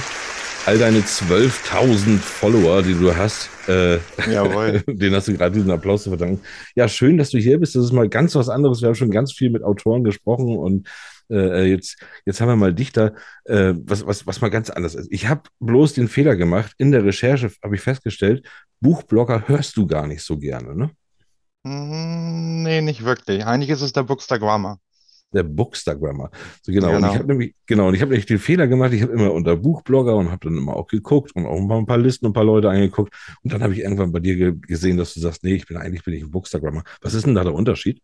all deine 12.000 Follower, die du hast. Äh, Jawohl. [laughs] Den hast du gerade diesen Applaus zu verdanken. Ja, schön, dass du hier bist. Das ist mal ganz was anderes. Wir haben schon ganz viel mit Autoren gesprochen und äh, jetzt, jetzt haben wir mal Dichter, äh, was, was, was mal ganz anders ist. Ich habe bloß den Fehler gemacht. In der Recherche habe ich festgestellt, Buchblogger hörst du gar nicht so gerne, ne? Hm, Nee, nicht wirklich. Eigentlich ist es der Bookstagrammer. Der Bookstagrammer. So, genau. Und Genau. ich habe nämlich, genau, und ich habe nämlich den Fehler gemacht, ich habe immer unter Buchblogger und habe dann immer auch geguckt und auch ein paar Listen und ein paar Leute angeguckt. Und dann habe ich irgendwann bei dir ge gesehen, dass du sagst, nee, ich bin eigentlich bin ich ein Bookstagrammer. Was ist denn da der Unterschied?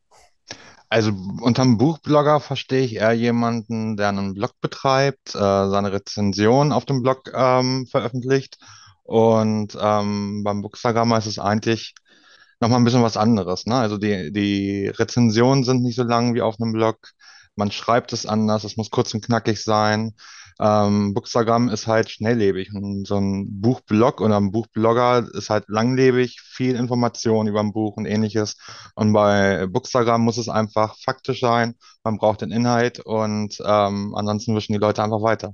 Also unterm Buchblogger verstehe ich eher jemanden, der einen Blog betreibt, äh, seine Rezension auf dem Blog ähm, veröffentlicht. Und ähm, beim Bookstagrammer ist es eigentlich nochmal ein bisschen was anderes. Ne? Also die, die Rezensionen sind nicht so lang wie auf einem Blog. Man schreibt es anders, es muss kurz und knackig sein. Ähm, Bookstagram ist halt schnelllebig und so ein Buchblog oder ein Buchblogger ist halt langlebig, viel Information über ein Buch und ähnliches. Und bei Bookstagram muss es einfach faktisch sein, man braucht den Inhalt und ähm, ansonsten wischen die Leute einfach weiter.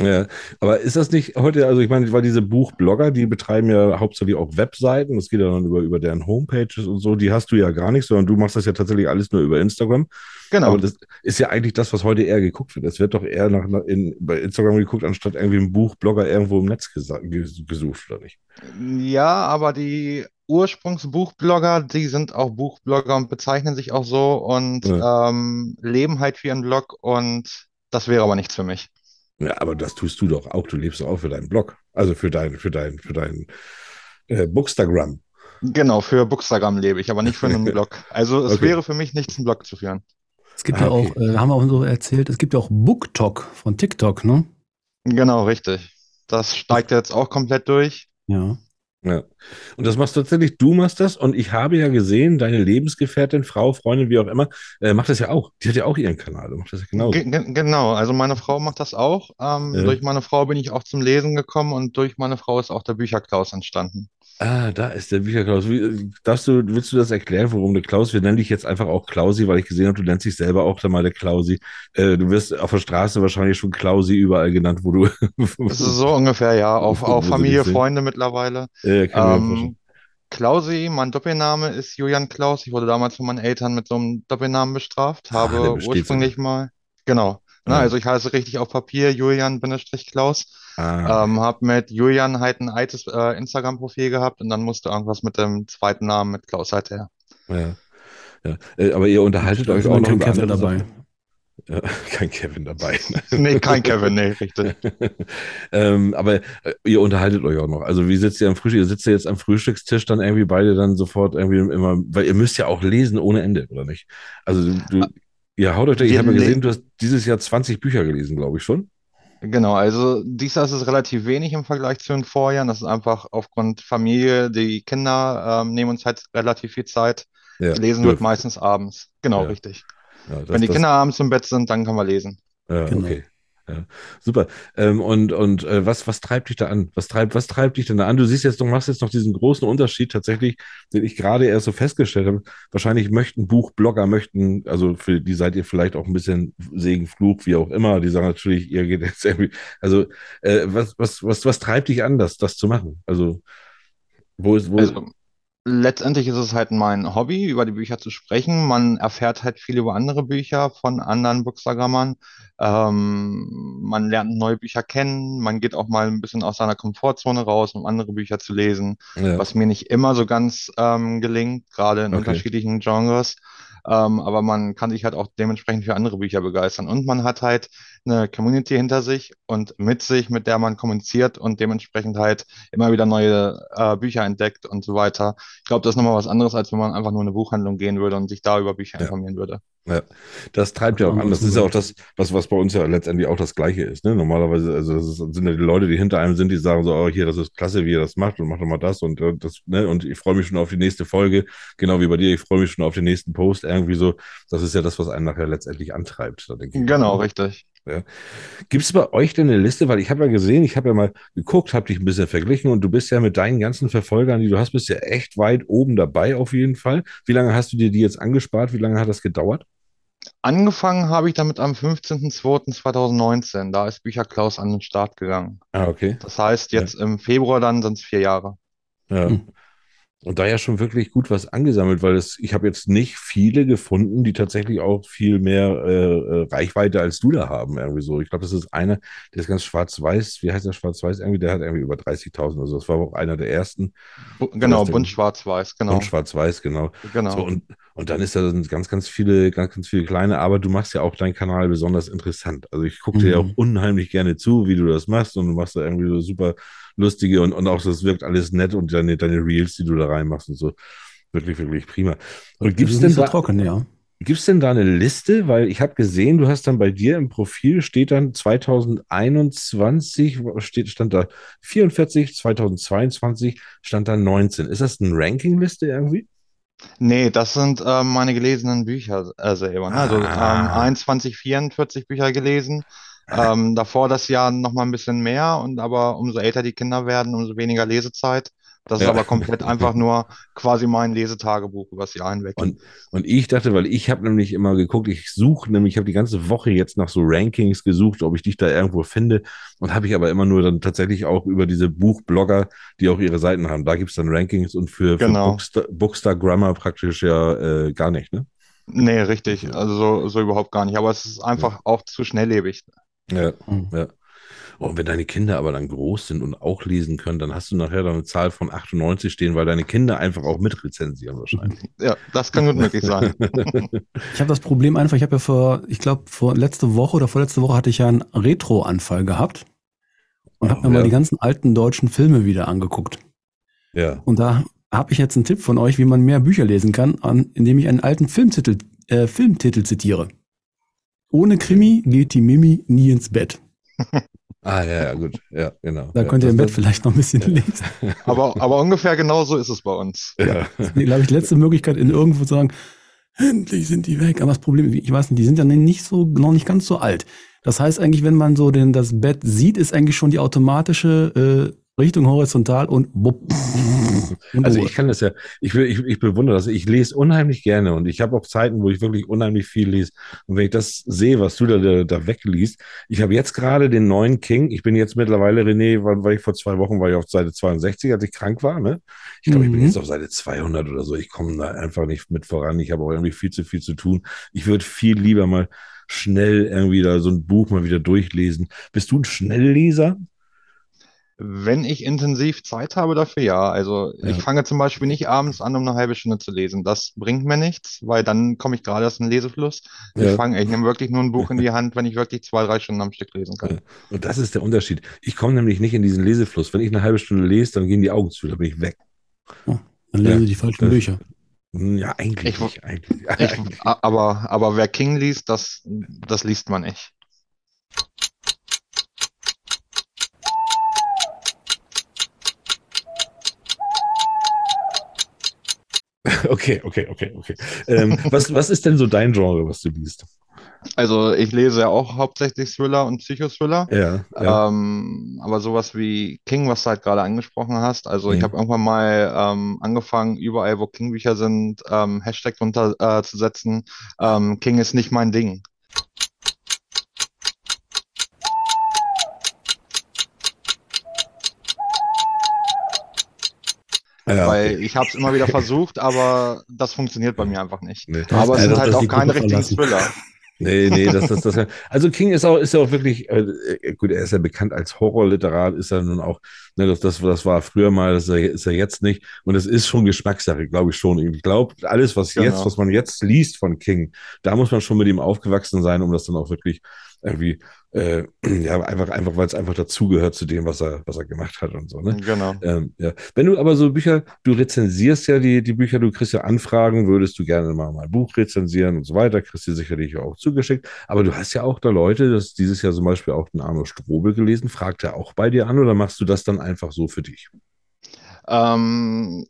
Ja, aber ist das nicht heute, also ich meine, weil diese Buchblogger, die betreiben ja hauptsächlich auch Webseiten, das geht ja dann über, über deren Homepages und so, die hast du ja gar nicht, sondern du machst das ja tatsächlich alles nur über Instagram. Genau. Aber das ist ja eigentlich das, was heute eher geguckt wird. Es wird doch eher nach, nach in, bei Instagram geguckt, anstatt irgendwie ein Buchblogger irgendwo im Netz gesucht, oder nicht? Ja, aber die Ursprungsbuchblogger, die sind auch Buchblogger und bezeichnen sich auch so und Ja. ähm, leben halt wie ein Blog und das wäre aber nichts für mich. Ja, aber das tust du doch auch. Du lebst doch auch für deinen Blog. Also für dein, für dein, für dein äh, Bookstagram. Genau, für Bookstagram lebe ich, aber nicht für einen [laughs] Blog. Also es Okay. wäre für mich nichts, einen Blog zu führen. Es gibt Ah, ja auch, okay. äh, haben wir auch so erzählt, es gibt ja auch BookTok von TikTok, ne? Genau, richtig. Das steigt jetzt auch komplett durch. Ja. Ja. Und das machst tatsächlich, du machst das und ich habe ja gesehen, deine Lebensgefährtin, Frau, Freundin, wie auch immer, äh, macht das ja auch. Die hat ja auch ihren Kanal, macht das ja genauso. Ge ge genau, also meine Frau macht das auch. Ähm, Ja. Durch meine Frau bin ich auch zum Lesen gekommen und durch meine Frau ist auch der Bücherklaus entstanden. Ah, da ist der Bücherklaus. Wie, darfst du, willst du das erklären, warum der Klaus? Wir nennen dich jetzt einfach auch Klausi, weil ich gesehen habe, du nennst dich selber auch dann mal der Klausi. Äh, du wirst auf der Straße wahrscheinlich schon Klausi überall genannt, wo du. [laughs] Das ist so ungefähr, ja, auch sie Familie. Freunde mittlerweile. äh, Ähm. Klausi, mein Doppelname ist Julian Klaus. Ich wurde damals von meinen Eltern mit so einem Doppelnamen bestraft, Ah, habe besteht ursprünglich mal, genau, ne, also ich heiße richtig auf Papier Julian-Klaus. Ah, Ähm, habe mit Julian halt ein altes äh, Instagram-Profil gehabt und dann musste irgendwas mit dem zweiten Namen mit Klaus halt her. ja. ja. Äh, aber ihr unterhaltet euch auch noch [laughs] kein Kevin dabei. Ja, kein Kevin dabei. Nee, kein Kevin, nee, richtig. [laughs] ähm, aber äh, ihr unterhaltet euch auch noch. Also wie sitzt ihr am Frühstück? Ihr sitzt ja jetzt am Frühstückstisch dann irgendwie beide dann sofort irgendwie immer, weil ihr müsst ja auch lesen ohne Ende, oder nicht? Also du, du ihr haut euch da, ich habe ja gesehen, du hast dieses Jahr 20 Bücher gelesen, glaube ich schon. Genau, also dies Jahr ist es relativ wenig im Vergleich zu den Vorjahren. Das ist einfach aufgrund Familie, die Kinder ähm, nehmen uns halt relativ viel Zeit. Ja, Gelesen wird dürft. meistens abends. Genau, Ja. richtig. Ja, das, Wenn die das, Kinder abends im Bett sind, dann kann man lesen. Ja, Genau. okay. Ja, super. Ähm, und und äh, was, was treibt dich da an? Was treibt, was treibt dich denn da an? Du siehst jetzt, du machst jetzt noch diesen großen Unterschied tatsächlich, den ich gerade erst so festgestellt habe. Wahrscheinlich möchten Buchblogger, möchten, also für die seid ihr vielleicht auch ein bisschen Segen, Fluch, wie auch immer. Die sagen natürlich, ihr geht jetzt irgendwie, also äh, was, was, was, was treibt dich an, das, das zu machen? Also, wo ist, wo Also letztendlich ist es halt mein Hobby, über die Bücher zu sprechen. Man erfährt halt viel über andere Bücher von anderen Bookstagrammern. Ähm, man lernt neue Bücher kennen. Man geht auch mal ein bisschen aus seiner Komfortzone raus, um andere Bücher zu lesen. ja, was mir nicht immer so ganz ähm, gelingt, gerade in Okay. unterschiedlichen Genres. Ähm, aber man kann sich halt auch dementsprechend für andere Bücher begeistern. Und man hat halt eine Community hinter sich und mit sich, mit der man kommuniziert und dementsprechend halt immer wieder neue äh, Bücher entdeckt und so weiter. Ich glaube, das ist nochmal was anderes, als wenn man einfach nur in eine Buchhandlung gehen würde und sich da über Bücher Ja. informieren würde. Ja, das treibt ja auch an. Das ist ja auch das, was, was bei uns ja letztendlich auch das Gleiche ist. Ne? Normalerweise, also das ist, sind ja die Leute, die hinter einem sind, die sagen so, oh, hier, das ist klasse, wie ihr das macht und macht doch mal das und äh, das, ne? Und ich freue mich schon auf die nächste Folge, genau wie bei dir, ich freue mich schon auf den nächsten Post, irgendwie so. Das ist ja das, was einen nachher letztendlich antreibt. Genau, richtig. Gibt es bei euch denn eine Liste? Weil ich habe ja gesehen, ich habe ja mal geguckt, habe dich ein bisschen verglichen und du bist ja mit deinen ganzen Verfolgern, die du hast, bist ja echt weit oben dabei auf jeden Fall. Wie lange hast du dir die jetzt angespart? Wie lange hat das gedauert? Angefangen habe ich damit am 15.02.2019. Da ist Bücher Klaus an den Start gegangen. Ah, okay. Das heißt, jetzt im Februar dann sind es vier Jahre. Ja. Hm. Und da ja schon wirklich gut was angesammelt, weil es, ich habe jetzt nicht viele gefunden, die tatsächlich auch viel mehr äh, äh, Reichweite als du da haben, irgendwie so. Ich glaube, das ist einer, der ist ganz schwarz-weiß, wie heißt der schwarz-weiß irgendwie, der hat irgendwie über 30.000 also das war auch einer der ersten Bu genau, bunt schwarz-weiß, genau. und schwarz-weiß, genau. Genau. So, und, Und dann ist da ganz, ganz viele, ganz, ganz viele kleine, aber du machst ja auch deinen Kanal besonders interessant. Also ich gucke dir ja auch Mhm. unheimlich gerne zu, wie du das machst und du machst da irgendwie so super lustige und, und auch das wirkt alles nett und deine, deine Reels, die du da reinmachst und so. Wirklich, wirklich prima. Und gibt's ist denn so da, trocken, ja. Gibt's denn da eine Liste? Weil ich habe gesehen, du hast dann bei dir im Profil steht dann 2021, steht, stand da 44, 2022 stand da 19. Ist das eine Rankingliste irgendwie? Nee, das sind ähm, meine gelesenen Bücher äh, selber. Ne? Also ähm, Ah. 21, 44 Bücher gelesen. Ähm, davor das Jahr noch mal ein bisschen mehr und aber umso älter die Kinder werden, umso weniger Lesezeit. Das ist Ja. aber komplett einfach nur quasi mein Lesetagebuch übers Jahr hinweg. Und, und ich dachte, weil ich habe nämlich immer geguckt, ich suche nämlich, ich habe die ganze Woche jetzt nach so Rankings gesucht, ob ich dich da irgendwo finde. Und habe ich aber immer nur dann tatsächlich auch über diese Buchblogger, die auch ihre Seiten haben. Da gibt's dann Rankings und für, für Genau. Booksta Bookster Grammar praktisch ja äh, gar nicht, ne? Nee, richtig. Also so, so überhaupt gar nicht. Aber es ist einfach auch zu schnelllebig. Ja, Mhm. ja. Und wenn deine Kinder aber dann groß sind und auch lesen können, dann hast du nachher dann eine Zahl von 98 stehen, weil deine Kinder einfach auch mitrezensieren wahrscheinlich. [laughs] Ja, das kann gut möglich sein. [laughs] Ich habe das Problem einfach, ich habe ja vor, ich glaube, vor letzte Woche oder vorletzte Woche hatte ich ja einen Retro-Anfall gehabt und habe Oh, mir ja. mal die ganzen alten deutschen Filme wieder angeguckt. Ja. Und da habe ich jetzt einen Tipp von euch, wie man mehr Bücher lesen kann, an, indem ich einen alten Filmtitel, äh, Filmtitel zitiere. Ohne Krimi geht die Mimi nie ins Bett. Ah, ja, ja, gut. Ja, genau. Da ja, könnt ihr im Bett vielleicht noch ein bisschen lesen. [laughs] Aber, aber ungefähr genau so ist es bei uns. Ja. Das ist, glaube ich, die letzte Möglichkeit, in irgendwo zu sagen, endlich sind die weg. Aber das Problem, ich weiß nicht, die sind ja nicht so, noch nicht ganz so alt. Das heißt eigentlich, wenn man so den, das Bett sieht, ist eigentlich schon die automatische äh, Richtung horizontal und wupp. Also ich kann das ja, ich, ich, ich bewundere das. Ich lese unheimlich gerne und ich habe auch Zeiten, wo ich wirklich unheimlich viel lese. Und wenn ich das sehe, was du da, da, da wegliest, ich habe jetzt gerade den neuen King. Ich bin jetzt mittlerweile, René, weil, weil ich vor zwei Wochen war ich auf Seite 62, als ich krank war. Ne? Ich glaube, ich bin Mhm. jetzt auf Seite 200 oder so. Ich komme da einfach nicht mit voran. Ich habe auch irgendwie viel zu viel zu tun. Ich würde viel lieber mal schnell irgendwie da so ein Buch mal wieder durchlesen. Bist du ein Schnellleser? Wenn ich intensiv Zeit habe dafür, ja. Also Ja. ich fange zum Beispiel nicht abends an, um eine halbe Stunde zu lesen. Das bringt mir nichts, weil dann komme ich gerade aus dem Lesefluss. Ich Ja. fange, ich nehme wirklich nur ein Buch in die [laughs] Hand, wenn ich wirklich zwei, drei Stunden am Stück lesen kann. Und das ist der Unterschied. Ich komme nämlich nicht in diesen Lesefluss. Wenn ich eine halbe Stunde lese, dann gehen die Augen zu, da bin ich weg. Dann lesen Ja. sie die falschen Das- Bücher. Ja, eigentlich Ich nicht. Eigentlich, Ich, eigentlich. aber, aber wer King liest, das, das liest man nicht. Okay, okay, okay, okay. Ähm, was, was ist denn so dein Genre, was du liest? Also ich lese ja auch hauptsächlich Thriller und Psychothriller. Ja, ja. Ähm, aber sowas wie King, was du halt gerade angesprochen hast, also ich Mhm. habe irgendwann mal ähm, angefangen, überall, wo King-Bücher sind, ähm, Hashtag drunter äh, zu setzen. King ist nicht mein Ding. Ja Weil okay. ich habe es immer wieder versucht, aber das funktioniert bei mir einfach nicht. Nee. Aber es Ja, sind das- halt das auch keine richtigen. Thriller. Nee, nee, das ist das. Also King ist auch, ist ja auch wirklich, äh, äh, gut, er ist ja bekannt als Horrorliterat, ist er nun auch, ne, das, das, das war früher mal, das ist er, ist er jetzt nicht. Und es ist schon Geschmackssache, glaube ich schon. Ich glaube, alles, was Genau. jetzt, was man jetzt liest von King, da muss man schon mit ihm aufgewachsen sein, um das dann auch wirklich irgendwie, äh, [clears throat] ja, einfach, einfach, weil es einfach dazugehört zu dem, was er, was er gemacht hat und so, ne? Genau. Ähm, ja. Wenn du aber so Bücher, du rezensierst ja die, die Bücher, du kriegst ja Anfragen, würdest du gerne mal ein Buch rezensieren und so weiter, kriegst du sicherlich auch zugeschickt. Aber du hast ja auch da Leute, das dieses Jahr zum Beispiel auch den Arno Strobel gelesen, fragt er auch bei dir an oder machst du das dann einfach so für dich? Ähm,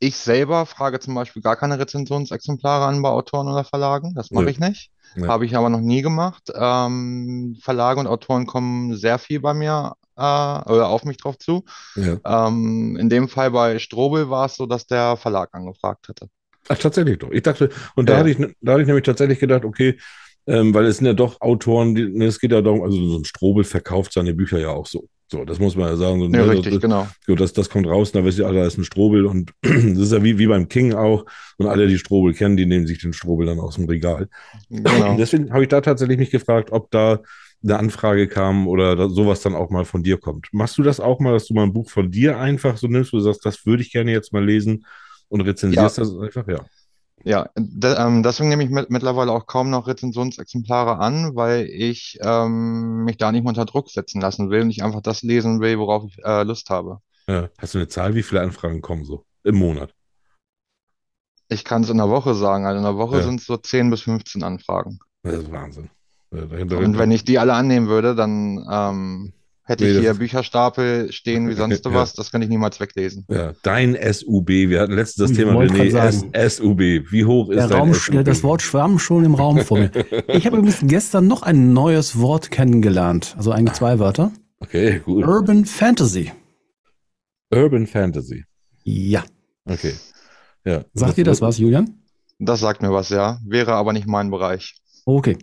ich selber frage zum Beispiel gar keine Rezensionsexemplare an bei Autoren oder Verlagen. Das mache Ja. ich nicht. Ja. Habe ich aber noch nie gemacht. Ähm, Verlage und Autoren kommen sehr viel bei mir äh, oder auf mich drauf zu. Ja. Ähm, in dem Fall bei Strobel war es so, dass der Verlag angefragt hatte. Ach, tatsächlich doch. Ich dachte, und da Ja. hatte ich, da hatte ich nämlich tatsächlich gedacht, okay, ähm, weil es sind ja doch Autoren, die, ne, es geht ja darum, also so ein Strobel verkauft seine Bücher ja auch so. So, das muss man ja sagen. So, Ja, ne, richtig, das, genau. So, das, das kommt raus, da wisst ihr, alle, da ist ein Strobel und [clears throat] das ist ja wie, wie beim King auch. Und alle, die Strobel kennen, die nehmen sich den Strobel dann aus dem Regal. Genau. [clears throat] Deswegen habe ich da tatsächlich mich gefragt, ob da eine Anfrage kam oder da, sowas dann auch mal von dir kommt. Machst du das auch mal, dass du mal ein Buch von dir einfach so nimmst, wo du sagst, das würde ich gerne jetzt mal lesen und rezensierst das einfach? Ja. Ja, de, ähm, deswegen nehme ich mit, mittlerweile auch kaum noch Rezensionsexemplare an, weil ich ähm, mich da nicht mehr unter Druck setzen lassen will und ich einfach das lesen will, worauf ich äh, Lust habe. Ja. Hast du eine Zahl, wie viele Anfragen kommen so im Monat? Ich kann es in der Woche sagen. Also in der Woche Ja. sind es so 10 bis 15 Anfragen. Das ist Wahnsinn. Und wenn ich die alle annehmen würde, dann ähm, hätte Nee, ich das hier Bücherstapel stehen wie [laughs] sonst Ja. was. Das kann ich niemals weglesen. ja, dein SUB, wir hatten letztens das Ich Thema René. SUB. Wie hoch ist Der dein Raum, SUB? das Wort schwamm schon im Raum vor mir. [laughs] Ich habe übrigens gestern noch ein neues Wort kennengelernt. Also eigentlich zwei Wörter. Okay, gut. Urban Fantasy. Urban Fantasy. Ja. Okay. Ja. Sagt dir das was, Julian? Das sagt mir was, ja. Wäre aber nicht mein Bereich. Okay.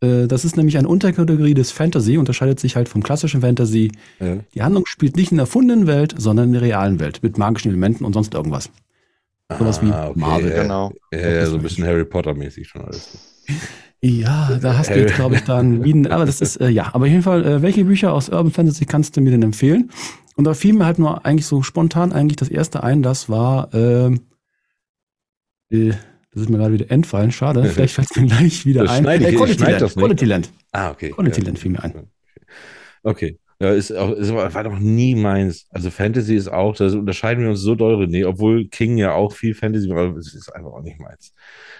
Äh, Das ist nämlich eine Unterkategorie des Fantasy, unterscheidet sich halt vom klassischen Fantasy. Ja. Die Handlung spielt nicht in der erfundenen Welt, sondern in der realen Welt mit magischen Elementen und sonst irgendwas. Sowas wie Marvel. Ja, Genau. Ja, ja, so ein bisschen Harry Potter-mäßig schon alles. Ja, da hast du jetzt, glaube ich, dann [laughs] Lieden, aber das ist, äh, ja, aber auf jeden Fall, äh, welche Bücher aus Urban Fantasy kannst du mir denn empfehlen? Und da fiel mir halt nur eigentlich so spontan eigentlich das erste ein, das war, ähm, äh, das ist mir gerade wieder entfallen, schade, [laughs] vielleicht fällt es mir gleich wieder Das ein. schneide ich- Quality Land, nicht. Quality Land. Ah, okay. Quality ja. Land fiel mir ein. Okay. Ja, ist auch, ist, aber- war doch nie meins. Also Fantasy ist auch, da unterscheiden wir uns so doll, René, obwohl King ja auch viel Fantasy, aber es ist einfach auch nicht meins.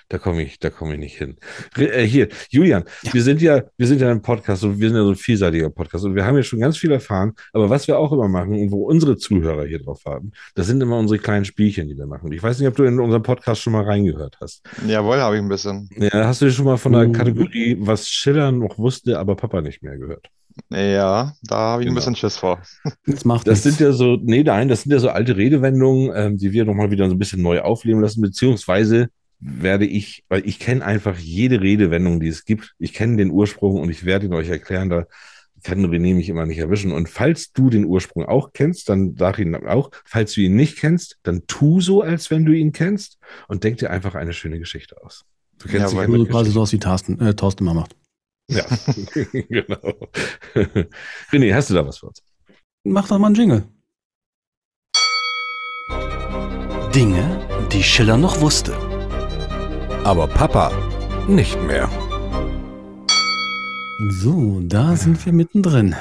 Da komme ich, da komme ich nicht hin. Re äh, hier, Julian, wir sind ja, wir sind ja ein Podcast und wir sind ja so ein vielseitiger Podcast und wir haben ja schon ganz viel erfahren, aber was wir auch immer machen und wo unsere Zuhörer hier drauf warten, das sind immer unsere kleinen Spielchen, die wir machen. Ich weiß nicht, ob du in unserem Podcast schon mal reingehört hast. Jawohl, habe ich ein bisschen. Ja, hast du schon mal von der Mhm. Kategorie, was Schiller noch wusste, aber Papa nicht mehr gehört? Ja, da habe ich ein Genau. bisschen Schiss vor. Das macht Das nichts. sind ja so, nee, nein, das sind ja so alte Redewendungen, ähm, die wir nochmal wieder so ein bisschen neu aufleben lassen, beziehungsweise werde ich, weil ich kenne einfach jede Redewendung, die es gibt. Ich kenne den Ursprung und ich werde ihn euch erklären, da kann René mich immer nicht erwischen. Und falls du den Ursprung auch kennst, dann sag ihn auch. Falls du ihn nicht kennst, dann tu so, als wenn du ihn kennst und denk dir einfach eine schöne Geschichte aus. Du kennst dich ja Nur mit so quasi so aus wie Thorsten, äh, Thorsten immer macht. Ja, [laughs] genau. René, hast du da was für uns? Mach doch mal einen Jingle. Dinge, die Schiller noch wusste. Aber Papa nicht mehr. So, da sind wir mittendrin.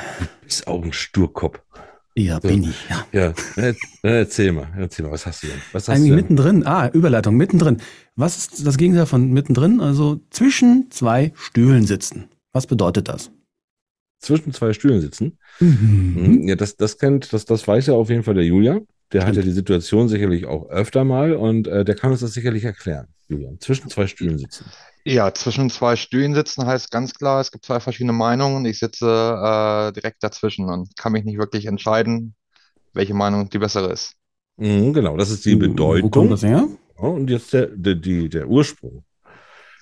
Ist auch ein Sturkopf. Ja, bin ich, ja. Ja, äh, erzähl mal, erzähl mal, was hast du denn? Was hast Eigentlich du denn? mittendrin. Ah, Überleitung, mittendrin. Was ist das Gegenteil von mittendrin? Also zwischen zwei Stühlen sitzen. Was bedeutet das? Zwischen zwei Stühlen sitzen. Mhm. Mhm. Ja, das, das kennt, das, das weiß ja auf jeden Fall der Julian. Der hat ja die Situation sicherlich auch öfter mal und äh, der kann uns das sicherlich erklären, Julian. Zwischen zwei Stühlen sitzen. Ja, zwischen zwei Stühlen sitzen heißt ganz klar, es gibt zwei verschiedene Meinungen und ich sitze äh, direkt dazwischen und kann mich nicht wirklich entscheiden, welche Meinung die bessere ist. Mhm, genau, das ist die Wo kommt Bedeutung. das her? Ja, und jetzt der, der, die, der Ursprung.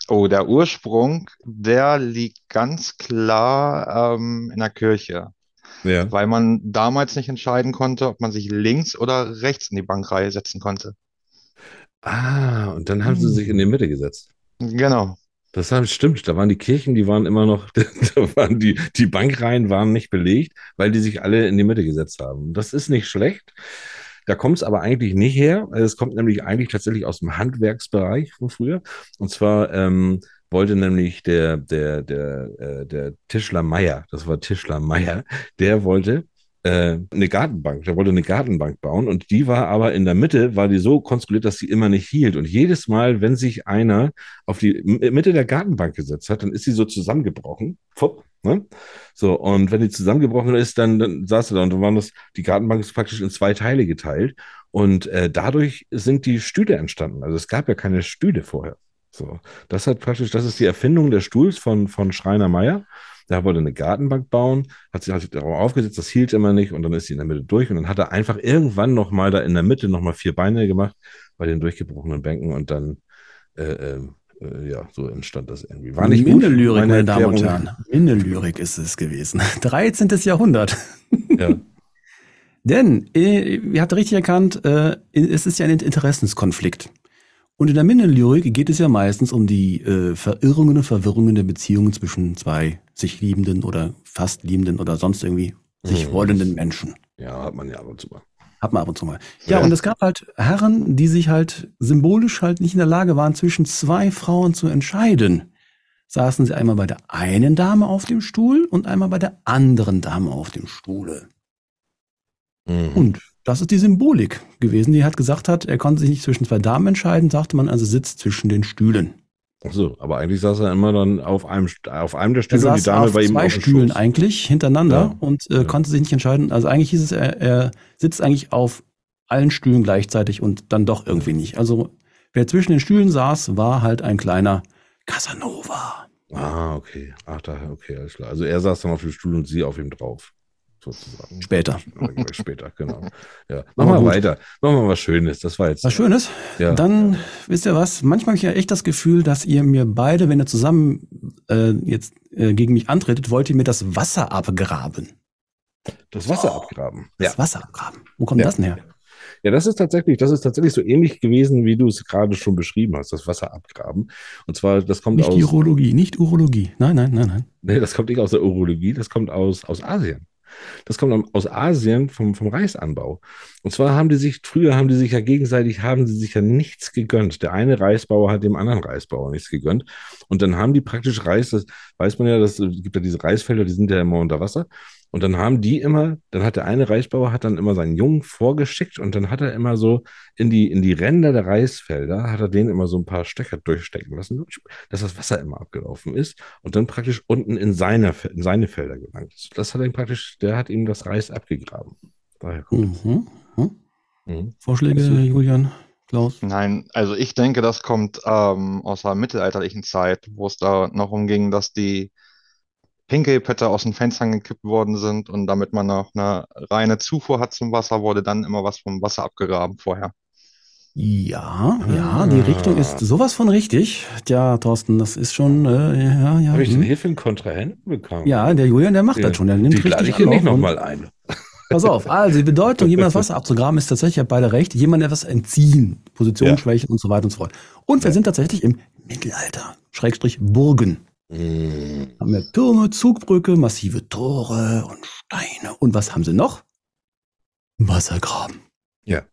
Oh, der Ursprung, der liegt ganz klar ähm, in der Kirche, Ja. weil man damals nicht entscheiden konnte, ob man sich links oder rechts in die Bankreihe setzen konnte. Ah, und dann haben sie sich in die Mitte gesetzt. Genau. Das stimmt, da waren die Kirchen, die waren immer noch, [laughs] da waren die, die Bankreihen waren nicht belegt, weil die sich alle in die Mitte gesetzt haben. Das ist nicht schlecht. Da kommt es aber eigentlich nicht her. Es kommt nämlich eigentlich tatsächlich aus dem Handwerksbereich von früher. Und zwar ähm, wollte nämlich der, der, der, äh, der Tischler Meier, das war Tischler Meier, der wollte äh, eine Gartenbank, der wollte eine Gartenbank bauen und die war aber in der Mitte, war die so konstruiert, dass sie immer nicht hielt. Und jedes Mal, wenn sich einer auf die M- Mitte der Gartenbank gesetzt hat, dann ist sie so zusammengebrochen. Fupp, ne? So, und wenn die zusammengebrochen ist, dann, dann saß er da und dann waren das, die Gartenbank ist praktisch in zwei Teile geteilt. Und äh, dadurch sind die Stühle entstanden. Also es gab ja keine Stühle vorher. So, das hat praktisch, das ist die Erfindung des Stuhls von, von Schreiner Meier. Der wollte eine Gartenbank bauen, hat sich, sich darauf aufgesetzt, das hielt immer nicht und dann ist sie in der Mitte durch und dann hat er einfach irgendwann noch mal da in der Mitte noch mal vier Beine gemacht bei den durchgebrochenen Bänken und dann äh, äh, äh, ja, so entstand das irgendwie. War nicht. Minnelyrik, meine, Meine Damen und Herren. Minnelyrik ist es gewesen. [laughs] 13. Jahrhundert. Ja. [laughs] Denn, äh, ihr habt richtig erkannt, äh, es ist ja ein Interessenskonflikt. Und in der Minnelyrik geht es ja meistens um die äh, Verirrungen und Verwirrungen der Beziehungen zwischen zwei sich liebenden oder fast liebenden oder sonst irgendwie sich Mhm. wollenden Menschen. ja, hat man ja ab und zu mal. Hat man ab und zu mal. Ja, und es gab halt Herren, die sich halt symbolisch halt nicht in der Lage waren, zwischen zwei Frauen zu entscheiden. Saßen sie einmal bei der einen Dame auf dem Stuhl und einmal bei der anderen Dame auf dem Stuhle. Mhm. Und das ist die Symbolik gewesen, die hat gesagt hat, er konnte sich nicht zwischen zwei Damen entscheiden, sagte man also sitzt zwischen den Stühlen. Ach so, aber eigentlich saß er immer dann auf einem, auf einem der Er Stühle und die Dame auf bei ihm zwei auf dem Stühlen Schoß. eigentlich hintereinander Ja. und äh, Ja. konnte sich nicht entscheiden. Also eigentlich hieß es, er, er sitzt eigentlich auf allen Stühlen gleichzeitig und dann doch irgendwie nicht. Also wer zwischen den Stühlen saß, war halt ein kleiner Casanova. Ah, okay. Ach, daher, okay, alles klar. Also er saß dann auf dem Stuhl und sie auf ihm drauf. Sozusagen. Später. [laughs] Später, genau. Ja. [laughs] Mach Aber mal gut. weiter. Mach mal was Schönes. Das war jetzt. Was Schönes. Ja. Dann, wisst ihr was, manchmal habe ich ja echt das Gefühl, dass ihr mir beide, wenn ihr zusammen äh, jetzt äh, gegen mich antretet, wollt ihr mir das Wasser abgraben. Das Wasser abgraben. Ja. Das Wasser abgraben. Wo kommt Ja. das denn her? Ja, das ist tatsächlich, das ist tatsächlich so ähnlich gewesen, wie du es gerade schon beschrieben hast, das Wasser abgraben. Und zwar, das kommt Nicht aus. die Urologie, nicht Urologie. Nein, nein, nein, nein. Nee, das kommt nicht aus der Urologie, das kommt aus, aus Asien. Das kommt aus Asien vom, vom Reisanbau. Und zwar haben die sich, früher haben die sich ja gegenseitig, haben sie sich ja nichts gegönnt. Der eine Reisbauer hat dem anderen Reisbauer nichts gegönnt. Und dann haben die praktisch Reis, das weiß man ja, das gibt ja diese Reisfelder, die sind ja immer unter Wasser. Und dann haben die immer, dann hat der eine Reisbauer hat dann immer seinen Jungen vorgeschickt und dann hat er immer so in die, in die Ränder der Reisfelder, hat er denen immer so ein paar Stecker durchstecken lassen, dass das Wasser immer abgelaufen ist und dann praktisch unten in seine, in seine Felder gelangt ist. Das hat er ihm praktisch, der hat ihm das Reis abgegraben. Daher kommt Mhm. Mhm. Mhm. Vorschläge, Julian, Klaus? Nein, also ich denke, das kommt ähm, aus der mittelalterlichen Zeit, wo es da noch umging, dass die Pinkelpötte aus den Fenstern gekippt worden sind und damit man noch eine reine Zufuhr hat zum Wasser, wurde dann immer was vom Wasser abgegraben vorher. Ja, ja, die Richtung ist sowas von richtig. Ja, Thorsten, das ist schon, äh, ja, ja. Habe ich denn hm. hier für einen Kontrahenten bekommen? Ja, der Julian, der macht Ja, das schon. Der nimmt Die richtig ich hier nicht nochmal ein. [laughs] Pass auf, also die Bedeutung, jemand das Wasser abzugraben, ist tatsächlich, ihr habt beide recht, jemand etwas entziehen, Position Ja. schwächen und so weiter und so fort. Und wir Ja. sind tatsächlich im Mittelalter, Schrägstrich Burgen. Mhm. Haben wir Türme, Zugbrücke, massive Tore und Steine. Und was haben sie noch? Wassergraben. Ja.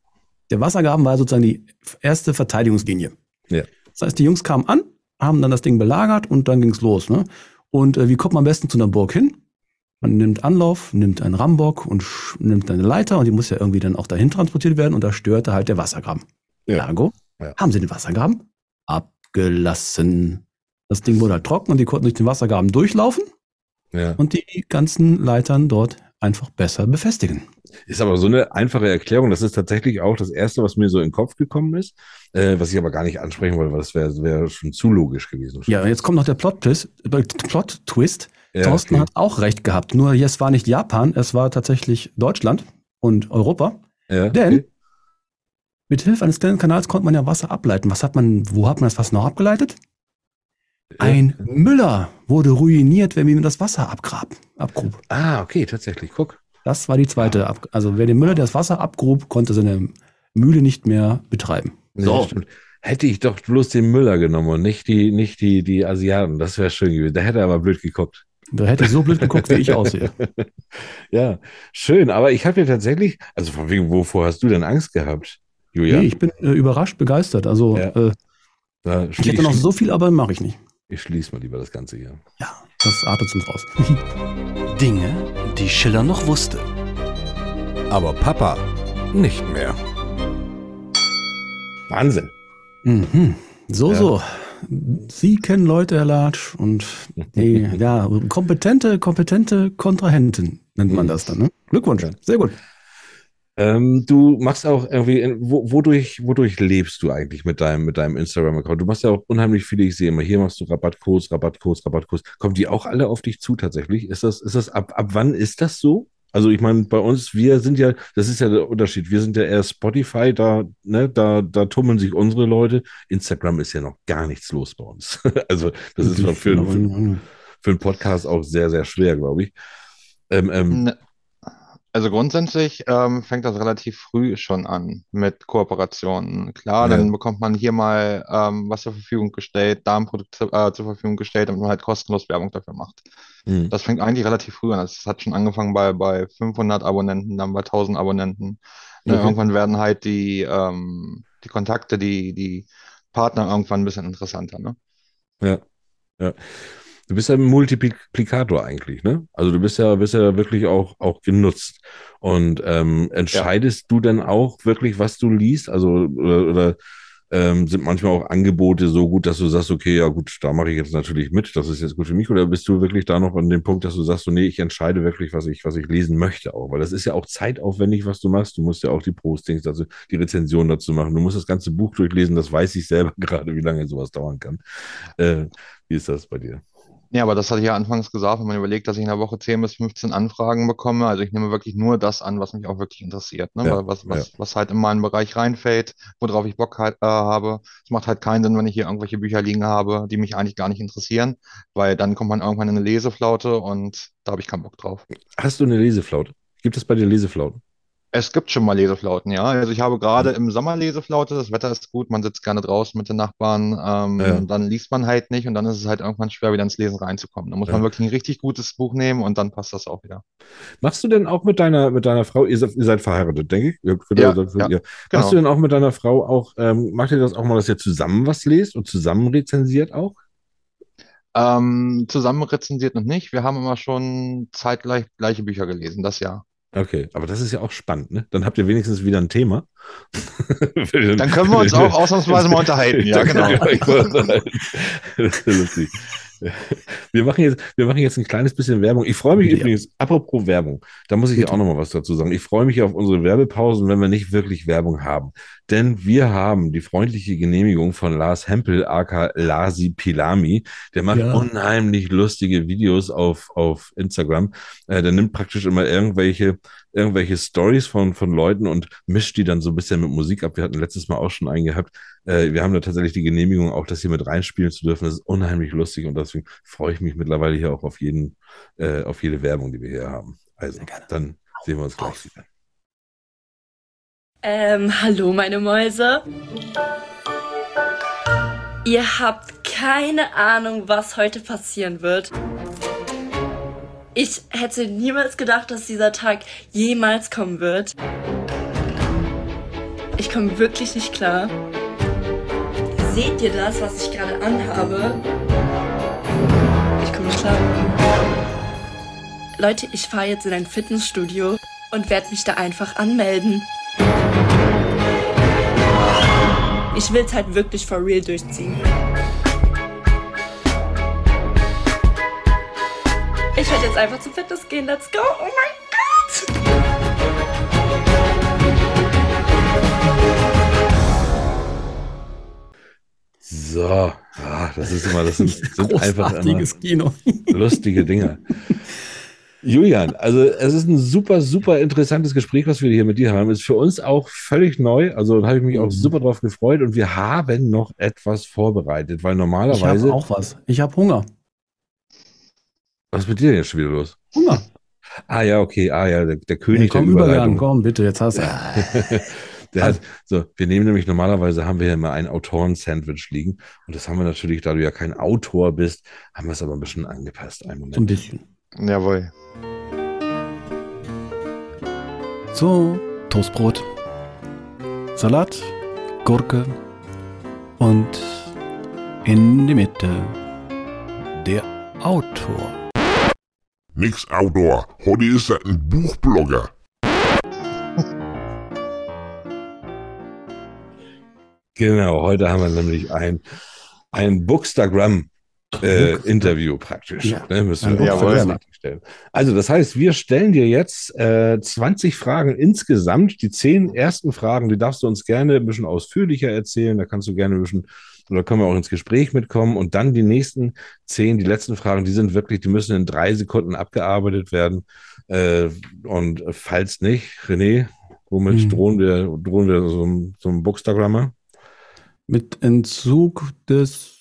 Der Wassergraben war sozusagen die erste Verteidigungslinie. Ja. Das heißt, die Jungs kamen an, haben dann das Ding belagert und dann ging's los. Ne? Und äh, wie kommt man am besten zu einer Burg hin? Man nimmt Anlauf, nimmt einen Rambock und nimmt eine Leiter und die muss ja irgendwie dann auch dahin transportiert werden und da störte halt der Wassergraben. Ja. Ergo, Ja. haben sie den Wassergraben abgelassen. Das Ding wurde halt trocken und die konnten durch den Wassergraben durchlaufen Ja. und die ganzen Leitern dort einfach besser befestigen. Ist aber so eine einfache Erklärung. Das ist tatsächlich auch das Erste, was mir so in den Kopf gekommen ist, äh, was ich aber gar nicht ansprechen wollte, weil das wäre wär schon zu logisch gewesen. Ja, und jetzt kommt noch der Plot-Twist. äh, Plot-Twist. Ja, Thorsten okay. hat auch recht gehabt. Nur es war nicht Japan, es war tatsächlich Deutschland und Europa. Ja, Denn okay. mit Hilfe eines kleinen Kanals konnte man ja Wasser ableiten. Was hat man, wo hat man das Wasser noch abgeleitet? Ein Müller wurde ruiniert, wenn man das Wasser abgrab, abgrub. Ah, okay, tatsächlich. Guck. Das war die zweite. Ab also wer den Müller das Wasser abgrub, konnte seine Mühle nicht mehr betreiben. Nee, So. stimmt. Hätte ich doch bloß den Müller genommen und nicht die, nicht die, die Asiaten. Das wäre schön gewesen. Da hätte er aber blöd geguckt. Da hätte ich so blöd geguckt, wie ich aussehe. [laughs] Ja, schön. Aber ich habe ja tatsächlich, also von wegen, wovor hast du denn Angst gehabt, Julia? Nee, ich bin äh, überrascht, begeistert. Also Ja. äh, ich hätte noch so viel, aber mache ich nicht. Ich schließe mal lieber das Ganze hier. Ja, das artet uns raus. [laughs] Dinge, die Schiller noch wusste. Aber Papa nicht mehr. Wahnsinn. Mhm. So, Ja. so. Sie kennen Leute, Herr Latsch, und die, [laughs] ja, kompetente, kompetente Kontrahenten nennt man Mhm. das dann. Ne? Glückwunsch, sehr gut. Ähm, du machst auch irgendwie, wo, wodurch, wodurch lebst du eigentlich mit deinem, mit deinem Instagram-Account? Du machst ja auch unheimlich viele, ich sehe immer, hier machst du Rabattcodes, Rabattcodes, Rabattcodes. Kommen die auch alle auf dich zu tatsächlich? Ist das, ist das, ab, ab wann ist das so? Also ich meine, bei uns, wir sind ja, das ist ja der Unterschied, wir sind ja eher Spotify, da, ne, da, da tummeln sich unsere Leute. Instagram ist ja noch gar nichts los bei uns. [laughs] Also das ist für, für, für, einen Podcast auch sehr, sehr schwer, glaube ich. Ähm, ähm, Ne, Also grundsätzlich ähm, fängt das relativ früh schon an mit Kooperationen. Klar, Ja. dann bekommt man hier mal ähm, was zur Verfügung gestellt, da ein Produkt äh, zur Verfügung gestellt, damit man halt kostenlos Werbung dafür macht. Hm. Das fängt eigentlich relativ früh an. Das hat schon angefangen bei, bei 500 Abonnenten, dann bei 1000 Abonnenten. Ne, Okay. Irgendwann werden halt die, ähm, die Kontakte, die, die Partner irgendwann ein bisschen interessanter. Ne? Ja, ja. Du bist ja ein Multiplikator eigentlich, ne? Also du bist ja, bist ja wirklich auch, auch genutzt. Und ähm, entscheidest du denn auch wirklich, was du liest? Also, oder, oder ähm, sind manchmal auch Angebote so gut, dass du sagst, okay, ja gut, da mache ich jetzt natürlich mit, das ist jetzt gut für mich, oder bist du wirklich da noch an dem Punkt, dass du sagst, so, nee, ich entscheide wirklich, was ich, was ich lesen möchte auch, weil das ist ja auch zeitaufwendig, was du machst. Du musst ja auch die Postings, also die Rezension dazu machen. Du musst das ganze Buch durchlesen, das weiß ich selber [laughs] gerade, wie lange sowas dauern kann. Äh, wie ist das bei dir? Ja, aber das hatte ich ja anfangs gesagt, wenn man überlegt, dass ich in der Woche 10 bis 15 Anfragen bekomme. Also ich nehme wirklich nur das an, was mich auch wirklich interessiert, ne? Ja, Was, was, ja. was halt in meinen Bereich reinfällt, worauf ich Bock halt, äh, habe. Es macht halt keinen Sinn, wenn ich hier irgendwelche Bücher liegen habe, die mich eigentlich gar nicht interessieren, weil dann kommt man irgendwann in eine Leseflaute und da habe ich keinen Bock drauf. Hast du eine Leseflaute? Gibt es bei dir Leseflauten? Es gibt schon mal Leseflauten, ja. Also ich habe gerade im Sommer Leseflaute, das Wetter ist gut, man sitzt gerne draußen mit den Nachbarn, ähm, Ja. dann liest man halt nicht und dann ist es halt irgendwann schwer, wieder ins Lesen reinzukommen. Da muss Ja. man wirklich ein richtig gutes Buch nehmen und dann passt das auch wieder. Machst du denn auch mit deiner, mit deiner Frau, ihr seid, ihr seid verheiratet, denke ich? Ja, seid, ja, genau. Machst du denn auch mit deiner Frau auch, ähm, macht ihr das auch mal, dass ihr zusammen was lest und zusammen rezensiert auch? Ähm, zusammen rezensiert noch nicht. Wir haben immer schon zeitgleich gleiche Bücher gelesen, das Jahr. Okay, aber das ist ja auch spannend, ne? Dann habt ihr wenigstens wieder ein Thema. [laughs] Dann können wir uns auch ausnahmsweise mal [laughs] unterhalten. Ja, genau. [laughs] Wir machen, jetzt, wir machen jetzt ein kleines bisschen Werbung. Ich freue mich Ja. übrigens, apropos Werbung, da muss ich Bitte. auch noch mal was dazu sagen. Ich freue mich auf unsere Werbepausen, wenn wir nicht wirklich Werbung haben. Denn wir haben die freundliche Genehmigung von Lars Hempel, aka Lasi Pilami. Der macht Ja. unheimlich lustige Videos auf, auf Instagram. Äh, der nimmt praktisch immer irgendwelche, irgendwelche Stories von, von Leuten und mischt die dann so ein bisschen mit Musik ab. Wir hatten letztes Mal auch schon einen gehabt. Äh, wir haben da tatsächlich die Genehmigung, auch das hier mit reinspielen zu dürfen. Das ist unheimlich lustig und deswegen freue ich mich mittlerweile hier auch auf jeden, äh, auf jede Werbung, die wir hier haben. Also, dann sehen wir uns gleich wieder. Ähm, hallo meine Mäuse. Ihr habt keine Ahnung, was heute passieren wird. Ich hätte niemals gedacht, dass dieser Tag jemals kommen wird. Ich komme wirklich nicht klar. Seht ihr das, was ich gerade anhabe? Ich komme nicht klar. Leute, ich fahre jetzt in ein Fitnessstudio und werde mich da einfach anmelden. Ich will's halt wirklich for real durchziehen. Ich werde jetzt einfach zum Fitness gehen. Let's go. Oh mein So, ah, das ist immer, das sind, [laughs] sind einfach immer [laughs] lustige Dinge. Julian, also es ist ein super, super interessantes Gespräch, was wir hier mit dir haben. Ist für uns auch völlig neu. Also da habe ich mich auch Mhm. super drauf gefreut und wir haben noch etwas vorbereitet, weil Ich normalerweise. habe auch was. Ich habe Hunger. Was ist mit dir jetzt schon wieder los? Hunger. Ah ja, okay, ah ja, der, der König komm, der Übergang, Überleitung. komm, bitte, jetzt hast du. [laughs] Der hat, so, wir nehmen nämlich normalerweise haben wir ja immer ein Autoren-Sandwich liegen und das haben wir natürlich, da du ja kein Autor bist, haben wir es aber ein bisschen angepasst. Einen So ein Moment. bisschen. Jawohl. So, Toastbrot, Salat, Gurke und in die Mitte der Autor. Nix Outdoor. Heute ist er ein Buchblogger. Genau, heute haben wir nämlich ein, ein Bookstagram-Interview praktisch. Ja, ne, müssen wir richtig stellen. Also, das heißt, wir stellen dir jetzt äh, 20 Fragen insgesamt. Die zehn ersten Fragen, die darfst du uns gerne ein bisschen ausführlicher erzählen. Da kannst du gerne ein bisschen, oder können wir auch ins Gespräch mitkommen. Und dann die nächsten zehn, die letzten Fragen, die sind wirklich, die müssen in drei Sekunden abgearbeitet werden. Äh, und falls nicht, René, womit Mhm. drohen wir, drohen wir so, so einem Bookstagrammer? Mit Entzug des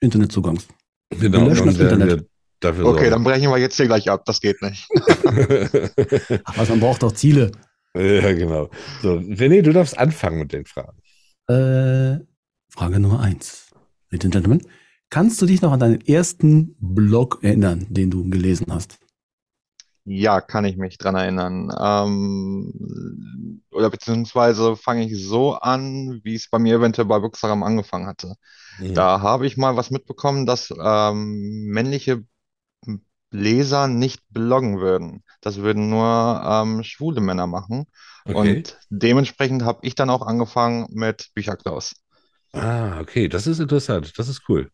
Internetzugangs. Genau, löschen dann das werden Internet. wir dafür Okay, sorgen. dann brechen wir jetzt hier gleich ab. Das geht nicht. [laughs] Was, man braucht doch Ziele. ja, genau. So, René, du darfst anfangen mit den Fragen. Äh, Frage Nummer eins. Ladies and Gentlemen, kannst du dich noch an deinen ersten Blog erinnern, den du gelesen hast? Ja, kann ich mich dran erinnern. Ähm, oder beziehungsweise fange ich so an, wie es bei mir eventuell bei Bookstagram angefangen hatte. Mhm. Da habe ich mal was mitbekommen, dass ähm, männliche Leser nicht bloggen würden. Das würden nur ähm, schwule Männer machen. Okay. Und dementsprechend habe ich dann auch angefangen mit Bücherklaus. Ah, okay, das ist interessant. Das ist cool.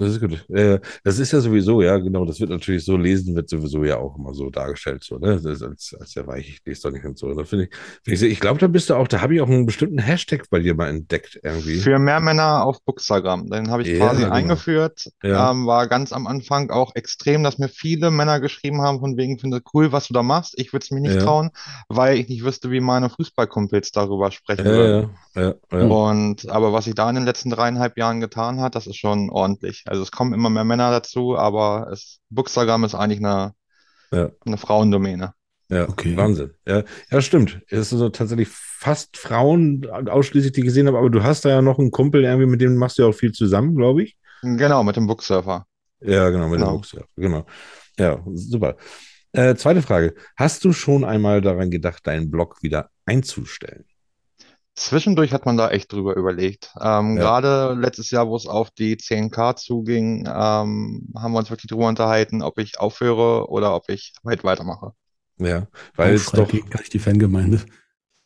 Das ist gut. Äh, das ist ja sowieso, ja, genau, das wird natürlich so, lesen wird sowieso ja auch immer so dargestellt, so, ne? Das ist als, als der Weich, ich lese doch nicht und so. Da finde ich, finde ich, ich glaube, da bist du auch, da habe ich auch einen bestimmten Hashtag bei dir mal entdeckt, irgendwie. Für mehr Männer auf Bookstagram. Den habe ich Ja, quasi genau. eingeführt. Ja. Ähm, war ganz am Anfang auch extrem, dass mir viele Männer geschrieben haben, von wegen, finde cool, was du da machst. Ich würde es mir nicht Ja. trauen, weil ich nicht wüsste, wie meine Fußballkumpels darüber sprechen würden. Und aber was sich da in den letzten dreieinhalb Jahren getan hat, das ist schon ordentlich. Also es kommen immer mehr Männer dazu, aber es, Bookstagram ist eigentlich eine, Ja. eine Frauendomäne. Ja, Okay. Wahnsinn. Ja, ja, stimmt. Es sind so tatsächlich fast Frauen ausschließlich, die ich gesehen habe, aber du hast da ja noch einen Kumpel irgendwie, mit dem machst du ja auch viel zusammen, glaube ich. Genau, mit dem Booksurfer. Ja, genau, mit dem Genau. Wuchs, ja, genau. Ja, super. Äh, zweite Frage. Hast du schon einmal daran gedacht, deinen Blog wieder einzustellen? Zwischendurch hat man da echt drüber überlegt. Ähm, Ja. gerade letztes Jahr, wo es auf die 10K zuging, ähm, haben wir uns wirklich drüber unterhalten, ob ich aufhöre oder ob ich weit weitermache. Ja, weil es doch, gegen gleich die Fangemeinde.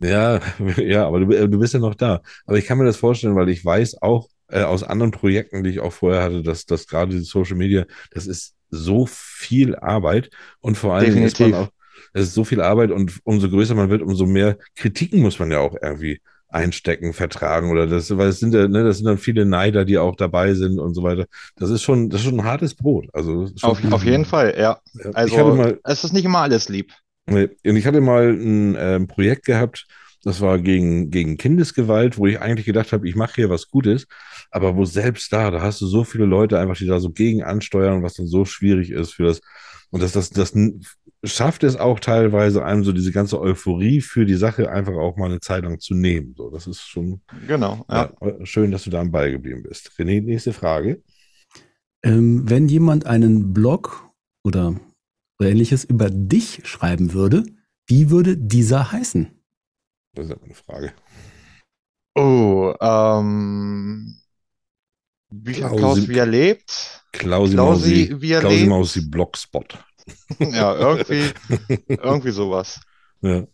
ja, [laughs] ja, aber du, äh, du bist ja noch da. Aber ich kann mir das vorstellen, weil ich weiß auch äh, aus anderen Projekten, die ich auch vorher hatte, dass, dass gerade die Social Media, das ist so viel Arbeit und vor allen Dingen ist man Definitiv. auch, es ist so viel Arbeit und umso größer man wird, umso mehr Kritiken muss man ja auch irgendwie einstecken, vertragen oder das, weil es sind ja, ne, das sind dann viele Neider, die auch dabei sind und so weiter. Das ist schon, das ist schon ein hartes Brot. Also Auf, auf jeden Fall, ja. Ja. ich Also mal, es ist nicht immer alles lieb. Nee, Und ich hatte mal ein ähm, Projekt gehabt, das war gegen, gegen Kindesgewalt, wo ich eigentlich gedacht habe, ich mache hier was Gutes, aber wo selbst da, da hast du so viele Leute einfach, die da so gegen ansteuern, was dann so schwierig ist für das. Und das, das, das schafft es auch teilweise, einem so diese ganze Euphorie für die Sache einfach auch mal eine Zeit lang zu nehmen. So, das ist schon Genau, ja. ja, schön, dass du da am Ball geblieben bist. René, nächste Frage. Ähm, wenn jemand einen Blog oder, oder ähnliches über dich schreiben würde, wie würde dieser heißen? Das ist aber eine Frage. Oh, ähm, Bücherklaus, Klausi- wie er lebt. Klausi, Klausi, Mausi, wie er Klausi lebt. Mausi Blogspot. Ja, irgendwie, irgendwie sowas. Ja.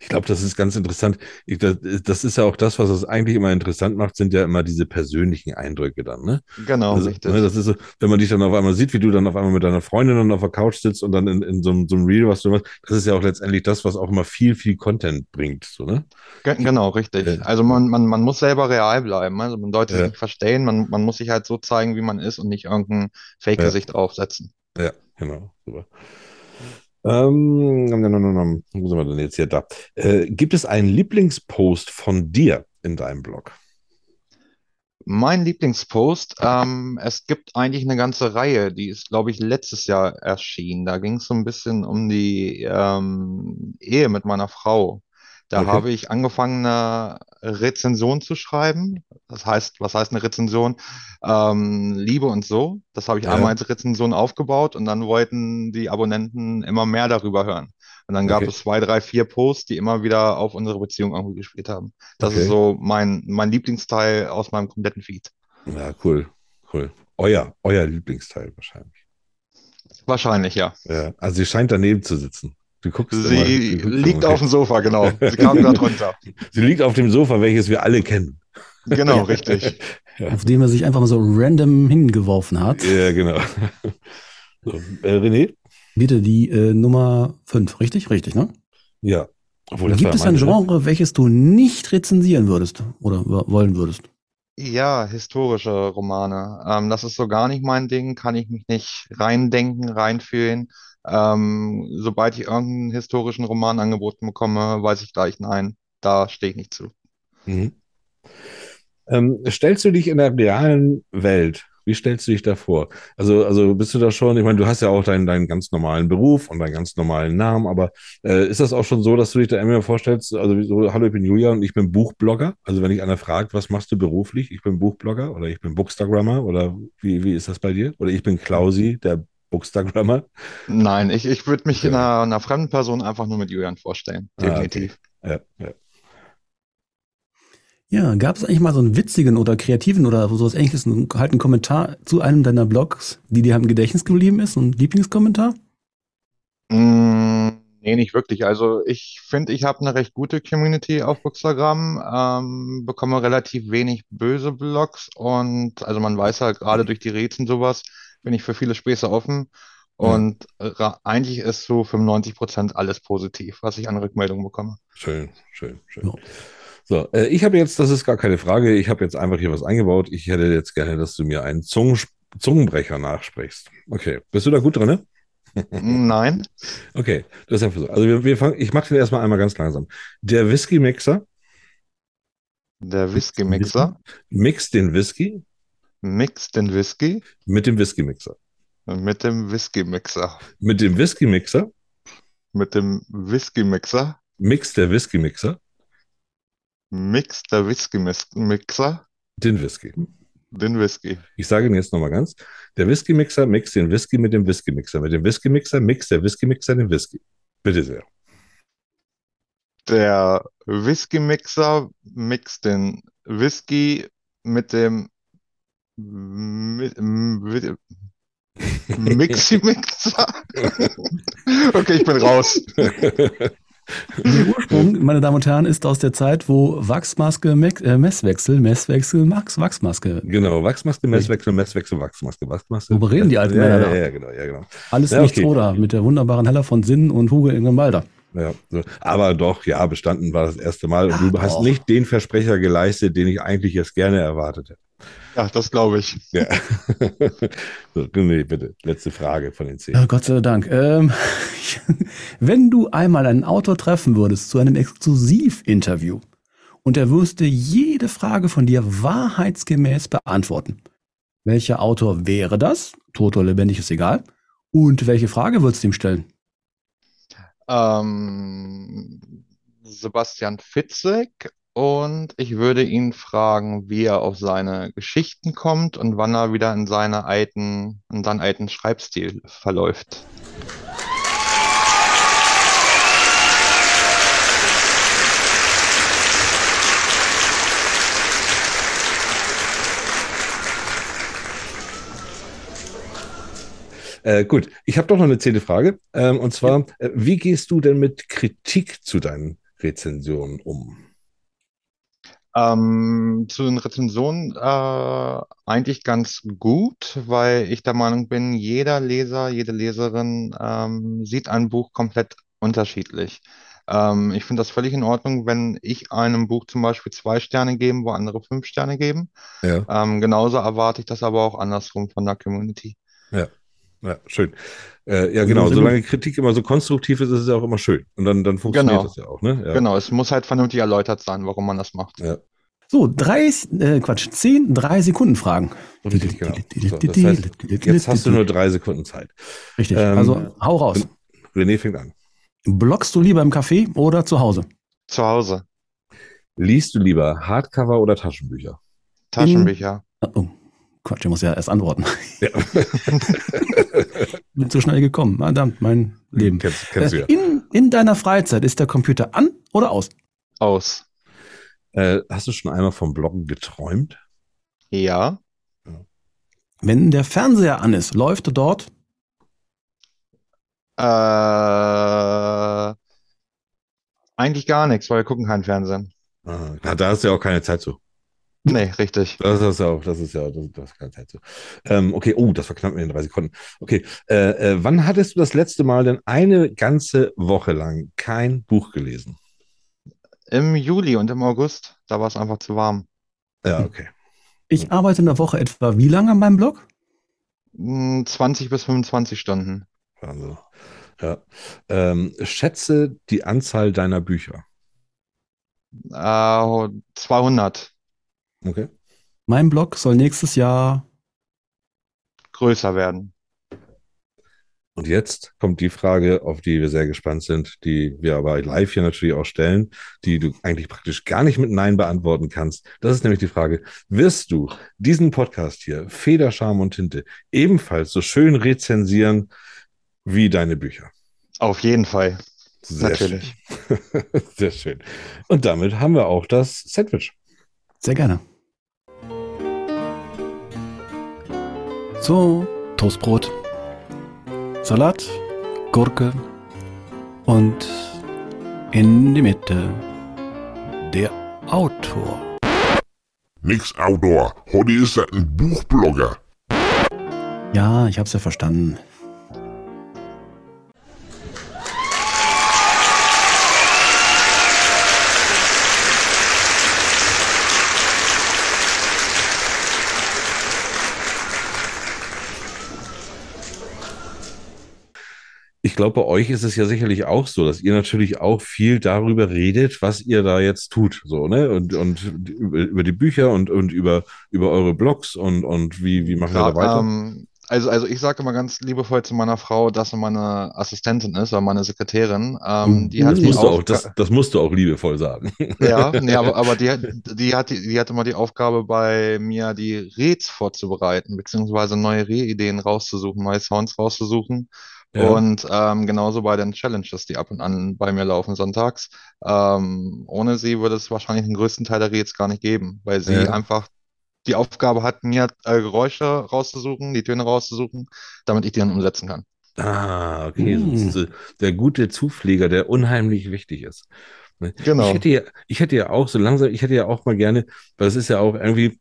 Ich glaube, das ist ganz interessant. Ich, das, das ist ja auch das, was es eigentlich immer interessant macht, sind ja immer diese persönlichen Eindrücke dann, ne? Genau, Also, richtig. ne, das ist so, wenn man dich dann auf einmal sieht, wie du dann auf einmal mit deiner Freundin dann auf der Couch sitzt und dann in, in so, einem- so einem Reel, was du machst, das ist ja auch letztendlich das, was auch immer viel, viel Content bringt, so, ne? Ge- Genau, richtig. Ja. Also man, man, man muss selber real bleiben. Also man sollte Ja. nicht verstehen. Man, man muss sich halt so zeigen, wie man ist und nicht irgendein Fake-Gesicht draufsetzen. Ja, genau, super. Ähm, wo sind wir denn jetzt hier da? Äh, gibt es einen Lieblingspost von dir in deinem Blog? Mein Lieblingspost, ähm, es gibt eigentlich eine ganze Reihe, die ist, glaube ich, letztes Jahr erschienen. Da ging es so ein bisschen um die ähm, Ehe mit meiner Frau. Da Okay. habe ich angefangen, eine Rezension zu schreiben. Das heißt, was heißt eine Rezension? Ähm, Liebe und so. Das habe ich Ja. einmal als Rezension aufgebaut und dann wollten die Abonnenten immer mehr darüber hören. Und dann gab Okay. es zwei, drei, vier Posts, die immer wieder auf unsere Beziehung irgendwie gespielt haben. Das Okay. ist so mein, mein Lieblingsteil aus meinem kompletten Feed. Ja, cool, cool. Euer, euer Lieblingsteil wahrscheinlich. Wahrscheinlich, ja. Ja, also sie scheint daneben zu sitzen. Du guckst immer, Sie du guckst liegt immer. auf dem Sofa, genau. Sie [laughs] kam gerade runter. Sie liegt auf dem Sofa, welches wir alle kennen. Genau, richtig. [laughs] Ja. Auf dem er sich einfach mal so random hingeworfen hat. Ja, genau. So, äh, René? Bitte die äh, Nummer 5, richtig? Richtig, ne? Ja. Obwohl, Gibt es ein meine- Genre, welches du nicht rezensieren würdest oder wollen würdest? Ja, historische Romane. Ähm, das ist so gar nicht mein Ding, kann ich mich nicht reindenken, reinfühlen. Ähm, sobald ich irgendeinen historischen Roman angeboten bekomme, weiß ich gleich, nein, da stehe ich nicht zu. Mhm. Ähm, stellst du dich in der realen Welt Wie stellst du dich da vor? Also, also bist du da schon, ich meine, du hast ja auch deinen, deinen ganz normalen Beruf und deinen ganz normalen Namen, aber äh, ist das auch schon so, dass du dich da immer vorstellst, also so, hallo, ich bin Julia und ich bin Buchblogger? Also wenn dich einer fragt, was machst du beruflich? Ich bin Buchblogger oder ich bin Bookstagrammer oder wie, wie ist das bei dir? Oder ich bin Klausi, der Bookstagrammer? Nein, ich, ich würde mich einer, einer fremden Person einfach nur mit Julian vorstellen. Ah, okay. Definitiv. Ja, ja. Ja, gab es eigentlich mal so einen witzigen oder kreativen oder sowas ähnliches, einen, halt einen Kommentar zu einem deiner Blogs, die dir im Gedächtnis geblieben ist, ein Lieblingskommentar? Mm, nee, nicht wirklich. Also ich finde, ich habe eine recht gute Community auf Bookstagram, ähm, bekomme relativ wenig böse Blogs und also man weiß ja gerade durch die Rätsel sowas, bin ich für viele Späße offen. Und ra- eigentlich ist so 95% alles positiv, was ich an Rückmeldungen bekomme. Schön, schön, schön. Ja. So, äh, ich habe jetzt, das ist gar keine Frage, ich habe jetzt einfach hier was eingebaut. Ich hätte jetzt gerne, dass du mir einen Zungen, Zungenbrecher nachsprichst. Okay, bist du da gut drin? Ne? Nein, Okay, das ist einfach so. Also wir, wir fangen, ich mache den erstmal einmal ganz langsam. Der Whisky-Mixer der Whisky-Mixer mixt den Whisky mixt den Whisky mit dem Whisky-Mixer. mit dem Whisky-Mixer. Mit dem Whisky-Mixer Mit dem Whisky-Mixer mixt der Whisky-Mixer mixt der Whisky-Mixer den Whisky. den Whisky. Ich sage ihn jetzt nochmal ganz. Der Whisky-Mixer mixt den Whisky mit dem Whisky-Mixer. Mit dem Whisky-Mixer mixt der Whisky-Mixer den Whisky. Bitte sehr. Der Whisky-Mixer mixt den Whisky mit dem [laughs] Mixi-Mixer. Okay, ich bin raus. Der Ursprung, meine Damen und Herren, ist aus der Zeit, wo Wachsmaske, äh, Messwechsel, Messwechsel, Max, Wachsmaske. Genau, Wachsmaske, Messwechsel, Messwechsel, Wachsmaske, Wachsmaske. Worüber reden die alten ja, Männer ja, da? ja, genau, ja, genau. Alles Ja, nicht okay. Troda mit der wunderbaren Heller von Sinn und Hugo Ingembalder. Ja, so. Aber doch, ja, bestanden war das erste Mal. Und du Ach, hast doch. nicht den Versprecher geleistet, den ich eigentlich jetzt gerne erwartet hätte. Ja, das glaube ich. Ja. [laughs] so, nee, bitte, letzte Frage von den zehn. Ja, Gott sei Dank. Ähm, [laughs] wenn du einmal einen Autor treffen würdest zu einem Exklusivinterview und er wüsste jede Frage von dir wahrheitsgemäß beantworten, welcher Autor wäre das? Tot oder lebendig ist egal. Und welche Frage würdest du ihm stellen? Ähm, Sebastian Fitzek und ich würde ihn fragen, wie er auf seine Geschichten kommt und wann er wieder in seine alten, in seinen alten Schreibstil verläuft. Äh, gut, ich habe doch noch eine zehnte Frage. Ähm, und zwar, äh, wie gehst du denn mit Kritik zu deinen Rezensionen um? Ähm, zu den Rezensionen äh, eigentlich ganz gut, weil ich der Meinung bin, jeder Leser, jede Leserin ähm, sieht ein Buch komplett unterschiedlich. Ähm, ich finde das völlig in Ordnung, wenn ich einem Buch zum Beispiel zwei Sterne gebe, wo andere fünf Sterne geben. Ja, Ähm, genauso erwarte ich das aber auch andersrum von der Community. ja, ja, schön. Äh, ja, genau, solange Kritik immer so konstruktiv ist, ist es ja auch immer schön. Und dann, dann funktioniert Genau. das ja auch, ne? Ja. Genau, es muss halt vernünftig erläutert sein, warum man das macht. Ja. So, drei, äh, Quatsch, zehn, drei Sekunden Fragen. Richtig, genau. So, das heißt, jetzt hast du nur drei Sekunden Zeit. Richtig, Ähm, also hau raus. René fängt an. Bloggst du lieber im Café oder zu Hause? Zu Hause, Liest du lieber Hardcover oder Taschenbücher? Taschenbücher. Oh, Quatsch, ich muss ja erst antworten. Ja. [laughs] Bin zu schnell gekommen. Verdammt, mein Leben. kennst, kennst du ja. Äh, In, in deiner Freizeit ist der Computer an oder aus? Aus. Äh, hast du schon einmal vom Bloggen geträumt? Ja. Wenn der Fernseher an ist, läuft dort Äh, eigentlich gar nichts, weil wir gucken keinen Fernsehen. Ah, na, da hast du ja auch keine Zeit zu. Nee, richtig. Das ist ja auch, das ist ja, das, das ist keine Zeit zu. Ähm, okay, oh, das verknappt mir in drei Sekunden. Okay, äh, äh, wann hattest du das letzte Mal denn eine ganze Woche lang kein Buch gelesen? Im Juli und im August, da war es einfach zu warm. Ja, okay. Ich arbeite in der Woche etwa wie lange an meinem Blog? Hm, 20 bis 25 Stunden. Also, ja. Ähm, schätze die Anzahl deiner Bücher. Äh, 200. Okay. Mein Blog soll nächstes Jahr größer werden. Und jetzt kommt die Frage, auf die wir sehr gespannt sind, die wir aber live hier natürlich auch stellen, die du eigentlich praktisch gar nicht mit Nein beantworten kannst. Das ist nämlich die Frage, wirst du diesen Podcast hier, Feder, Charme und Tinte, ebenfalls so schön rezensieren wie deine Bücher? Auf jeden Fall. Sehr Natürlich. Schön. [laughs] Sehr schön. Und damit haben wir auch das Sandwich. Sehr gerne. So, Toastbrot. Salat, Gurke und in die Mitte der Autor. Nix Outdoor. Heute ist er ein Buchblogger. Ja, ich hab's ja verstanden. Glaube, bei euch ist es ja sicherlich auch so, dass ihr natürlich auch viel darüber redet, was ihr da jetzt tut, so, ne? Und, und über, die Bücher und, und über, über eure Blogs und, und wie, wie machen wir da weiter? Ähm, also, also ich sage immer ganz liebevoll zu meiner Frau, dass sie meine Assistentin ist oder meine Sekretärin. Ähm, die das, musst du auch, das, das, musst du auch liebevoll sagen. Ja, [laughs] nee, aber, aber die, die, hat, die, die hat immer die Aufgabe bei mir, die Reds vorzubereiten, beziehungsweise neue Rehideen rauszusuchen, neue Sounds rauszusuchen. Ja. Und ähm, genauso bei den Challenges, die ab und an bei mir laufen sonntags. Ähm, ohne sie würde es wahrscheinlich den größten Teil der Rätsel gar nicht geben, weil sie ja. einfach die Aufgabe hat, mir äh, Geräusche rauszusuchen, die Töne rauszusuchen, damit ich die dann umsetzen kann. Ah, okay. Hm. der gute Zupfleger, der unheimlich wichtig ist. Ne? Genau. Ich hätte ja, ich hätte ja auch so langsam, ich hätte ja auch mal gerne, weil es ist ja auch irgendwie,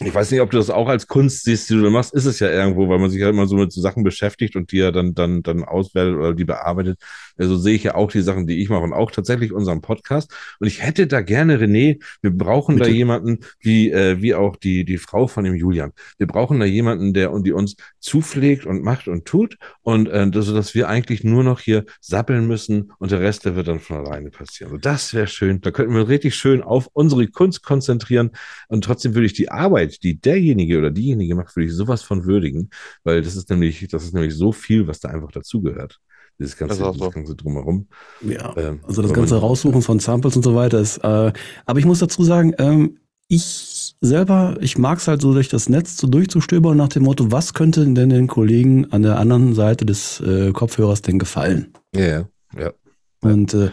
ich weiß nicht, ob du das auch als Kunst siehst, die du machst, ist es ja irgendwo, weil man sich ja immer so mit so Sachen beschäftigt und die ja dann, dann, dann auswählt oder die bearbeitet. Also sehe ich ja auch die Sachen, die ich mache und auch tatsächlich unseren Podcast. Und ich hätte da gerne, René, wir brauchen Bitte. da jemanden, wie, äh, wie auch die, die Frau von dem Julian. Wir brauchen da jemanden, der und die uns zupflegt und macht und tut. Und äh, das, dass wir eigentlich nur noch hier sappeln müssen und der Rest, der wird dann von alleine passieren. Also das wäre schön. Da könnten wir richtig schön auf unsere Kunst konzentrieren. Und trotzdem würde ich die Arbeit Arbeit, die derjenige oder diejenige macht, würde ich sowas von würdigen, weil das ist nämlich, das ist nämlich so viel, was da einfach dazugehört. Dieses ganze, das so. ganze drumherum. Ja, ähm, also das ganze Raussuchen von Samples und so weiter ist, äh, aber ich muss dazu sagen, ähm, ich selber, ich mag es halt so durch das Netz so durchzustöbern nach dem Motto, was könnte denn den Kollegen an der anderen Seite des äh, Kopfhörers denn gefallen? Ja, ja. Und äh,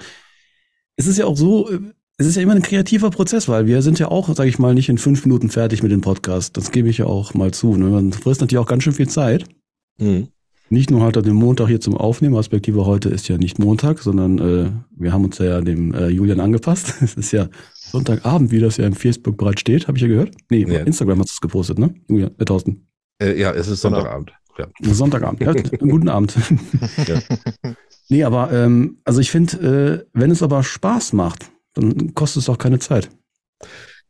es ist ja auch so, äh, es ist ja immer ein kreativer Prozess, weil wir sind ja auch, sage ich mal, nicht in fünf Minuten fertig mit dem Podcast. Das gebe ich ja auch mal zu. Ne? Man frisst natürlich auch ganz schön viel Zeit. Mhm. Nicht nur halt an dem Montag hier zum Aufnehmen, respektive heute ist ja nicht Montag, sondern äh, wir haben uns ja dem äh, Julian angepasst. [laughs] Es ist ja Sonntagabend, wie das ja im Facebook bereits steht, habe ich ja gehört. Nee, ja. Instagram hat es gepostet, ne? Julian, äh, Thorsten. Äh, ja, es ist Sonntagabend. Ja. Sonntagabend. Ja, [laughs] guten Abend. ja. [laughs] Nee, aber ähm, also ich finde, äh, wenn es aber Spaß macht, dann kostet es auch keine Zeit.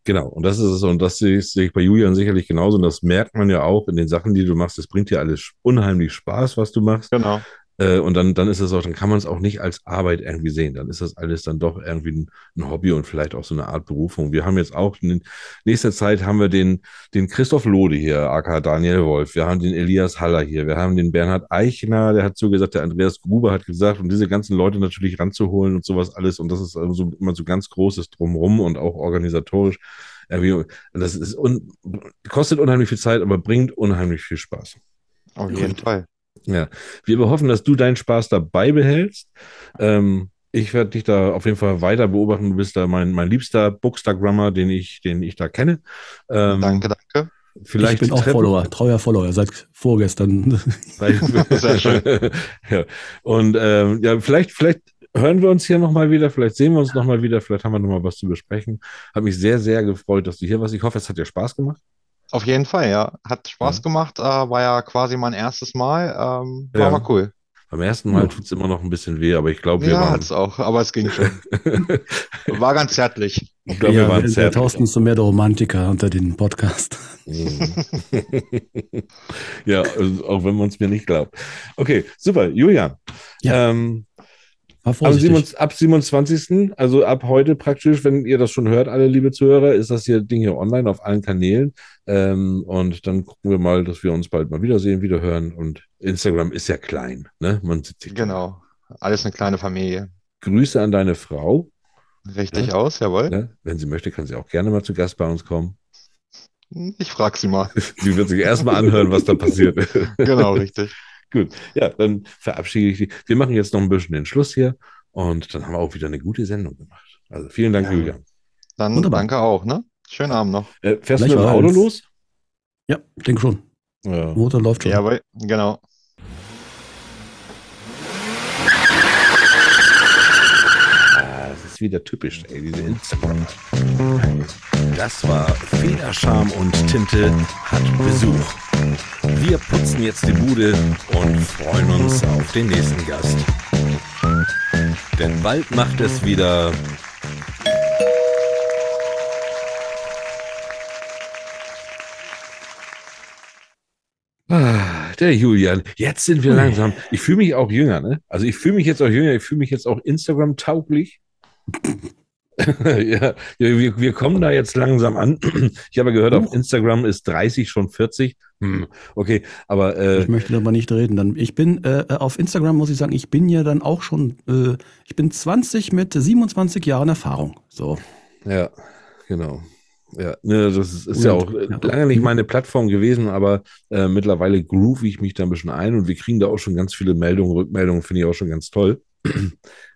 Genau, und das ist es, und das sehe ich bei Julian sicherlich genauso, und das merkt man ja auch in den Sachen, die du machst. Es bringt dir alles unheimlich Spaß, was du machst. Genau. Äh, und dann, dann ist es auch, dann kann man es auch nicht als Arbeit irgendwie sehen. Dann ist das alles dann doch irgendwie ein, ein, Hobby und vielleicht auch so eine Art Berufung. Wir haben jetzt auch in nächster Zeit haben wir den, den Christoph Lode hier, aka Daniel Wolf. Wir haben den Elias Haller hier. Wir haben den Bernhard Eichner, der hat so gesagt, der Andreas Gruber hat gesagt, um diese ganzen Leute natürlich ranzuholen und sowas alles. Und das ist also immer so ganz großes Drumrum und auch organisatorisch. Das ist un, kostet unheimlich viel Zeit, aber bringt unheimlich viel Spaß. Auf jeden Fall. Ja, wir hoffen, dass du deinen Spaß dabei behältst. Ähm, ich werde dich da auf jeden Fall weiter beobachten. Du bist da mein, mein liebster Bookstagrammer, den ich, den ich da kenne. Ähm, danke, danke. Vielleicht ich bin auch Follower, treuer Follower, seit vorgestern. [laughs] Sehr schön. [laughs] ja. Und ähm, ja, vielleicht, vielleicht hören wir uns hier nochmal wieder, vielleicht sehen wir uns nochmal wieder, vielleicht haben wir nochmal was zu besprechen. Hat mich sehr, sehr gefreut, dass du hier warst. Ich hoffe, es hat dir Spaß gemacht. Auf jeden Fall, ja. Hat Spaß ja. gemacht. Äh, war ja quasi mein erstes Mal. Ähm, war ja. mal cool. Beim ersten Mal tut es immer noch ein bisschen weh, aber ich glaube, wir ja, waren. Ja, es auch, aber es ging schon. [laughs] war ganz zärtlich. Ich glaube, ja, wir waren zärtlich. Thorsten ist so mehr der Romantiker unter den Podcast. [laughs] Ja, also auch wenn man es mir nicht glaubt. Okay, super. Julian, ja. ähm, War Am vorsichtig. 27, ab 27. Also ab heute praktisch, wenn ihr das schon hört, alle liebe Zuhörer, ist das hier Ding hier online auf allen Kanälen. Ähm, und dann gucken wir mal, dass wir uns bald mal wiedersehen, wiederhören. Und Instagram ist ja klein, ne? Man sieht sich. Genau. Alles eine kleine Familie. Grüße an deine Frau. Richtig Ja. aus, jawohl. Ne? Wenn sie möchte, kann sie auch gerne mal zu Gast bei uns kommen. Ich frag sie mal. [laughs] Sie wird sich erstmal anhören, was da passiert. Genau, richtig. Gut, ja, dann verabschiede ich dich. Wir machen jetzt noch ein bisschen den Schluss hier und dann haben wir auch wieder eine gute Sendung gemacht. Also vielen Dank, Ja. Julian. Dann Wunderbar. danke auch, ne? Schönen Abend noch. Äh, fährst du mit dem. Auto los? Ja, ich denke schon. Ja. Motor läuft schon. Jawohl, genau. Ah, das wieder typisch, ey, diese Instagram. Das war Federscham und Tinte hat Besuch. Wir putzen jetzt die Bude und freuen uns auf den nächsten Gast. Denn bald macht es wieder Ah, der Julian. Jetzt sind wir langsam. Ich fühle mich auch jünger, ne? Also ich fühle mich jetzt auch jünger. Ich fühle mich jetzt auch Instagram-tauglich. [laughs] ja, wir, wir kommen da jetzt langsam an. Ich habe gehört, auf Instagram ist 30 schon 40. Hm, okay, aber äh, Ich möchte darüber nicht reden. Dann, ich bin äh, auf Instagram, muss ich sagen, ich bin ja dann auch schon, äh, ich bin 20 mit 27 Jahren Erfahrung. So. Ja, genau. Ja, ne, das ist, ist ja, auch äh, ja. lange nicht meine Plattform gewesen, aber äh, mittlerweile groove ich mich da ein bisschen ein und wir kriegen da auch schon ganz viele Meldungen, Rückmeldungen, finde ich auch schon ganz toll. Ähm,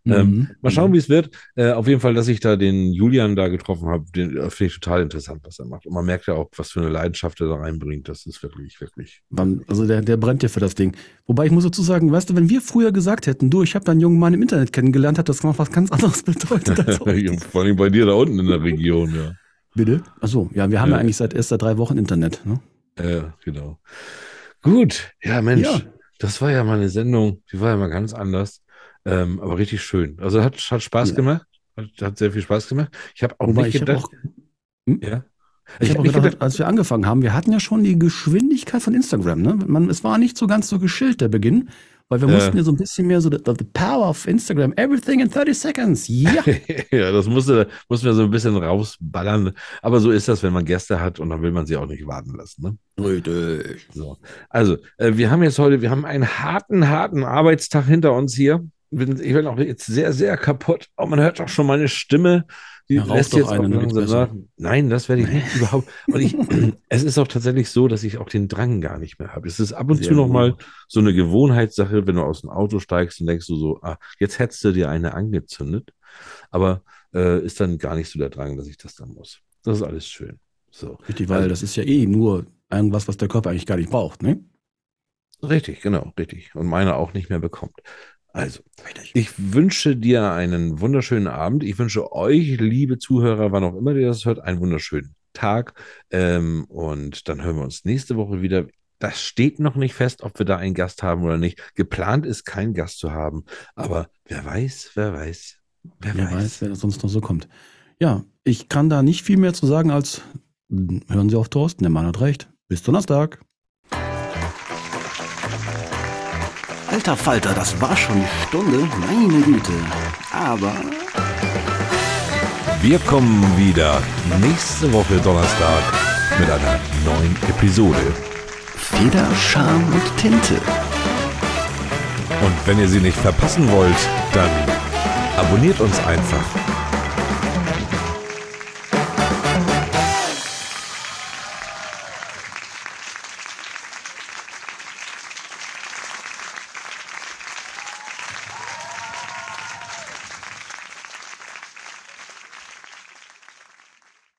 Mhm. mal schauen, wie es wird. Äh, auf jeden Fall, dass ich da den Julian da getroffen habe, den äh, finde ich total interessant, was er macht. Und man merkt ja auch, was für eine Leidenschaft er da reinbringt. Das ist wirklich, wirklich. Also der, der brennt ja für das Ding. Wobei ich muss dazu sagen, weißt du, wenn wir früher gesagt hätten, du, ich habe da einen jungen Mann im Internet kennengelernt, hat das noch was ganz anderes [laughs] bedeutet. [laughs] Vor allem bei dir da unten in der Region, ja. Bitte? Achso, ja, wir haben ja. Ja. eigentlich seit erst seit drei Wochen Internet. Ne? Ja, genau. Gut, ja, Mensch, Ja. das war ja mal eine Sendung, die war ja mal ganz anders, ähm, aber richtig schön. Also hat, hat Spaß Ja. gemacht, hat, hat sehr viel Spaß gemacht. Ich habe auch Wobei nicht ich habe gedacht, auch, hm? ja. ich hab hab auch nicht gedacht, gedacht, als wir angefangen haben, wir hatten ja schon die Geschwindigkeit von Instagram. Ne? Man, es war nicht so ganz so geschillt, der Beginn, weil wir Ja. mussten ja so ein bisschen mehr so the, the power of Instagram, everything in 30 seconds. Ja. [laughs] ja, das musste, mussten wir so ein bisschen rausballern. Aber so ist das, wenn man Gäste hat und dann will man sie auch nicht warten lassen. Ne? Richtig. So. Also, äh, wir haben jetzt heute, wir haben einen harten, harten Arbeitstag hinter uns hier. Bin- Ich bin auch jetzt sehr, sehr kaputt. Oh, man hört auch schon meine Stimme. Die Ja, lässt jetzt eine, auch langsam besser. Nein, das werde ich nicht überhaupt. Und ich, [laughs] es ist auch tatsächlich so, dass ich auch den Drang gar nicht mehr habe. Es ist ab und Sehr zu noch mal gut. so eine Gewohnheitssache, wenn du aus dem Auto steigst und denkst du so, ah, jetzt hättest du dir eine angezündet. Aber äh, ist dann gar nicht so der Drang, dass ich das dann muss. Das ist alles schön. So. Richtig, weil Also- das ist ja eh nur irgendwas, was der Körper eigentlich gar nicht braucht. Ne? Richtig, genau, richtig. Und meine auch nicht mehr bekommt. Also, ich wünsche dir einen wunderschönen Abend. Ich wünsche euch, liebe Zuhörer, wann auch immer ihr das hört, einen wunderschönen Tag. Ähm, und dann hören wir uns nächste Woche wieder. Das steht noch nicht fest, ob wir da einen Gast haben oder nicht. Geplant ist, keinen Gast zu haben. Aber wer weiß, wer weiß, wer, Wer weiß. weiß, wer sonst noch so kommt. Ja, ich kann da nicht viel mehr zu sagen als mh, hören Sie auf Thorsten, der Mann hat recht. Bis Donnerstag. Alter Falter, das war schon eine Stunde. Meine Güte. Aber Wir kommen wieder nächste Woche Donnerstag mit einer neuen Episode. Feder, Charme und Tinte. Und wenn ihr sie nicht verpassen wollt, dann abonniert uns einfach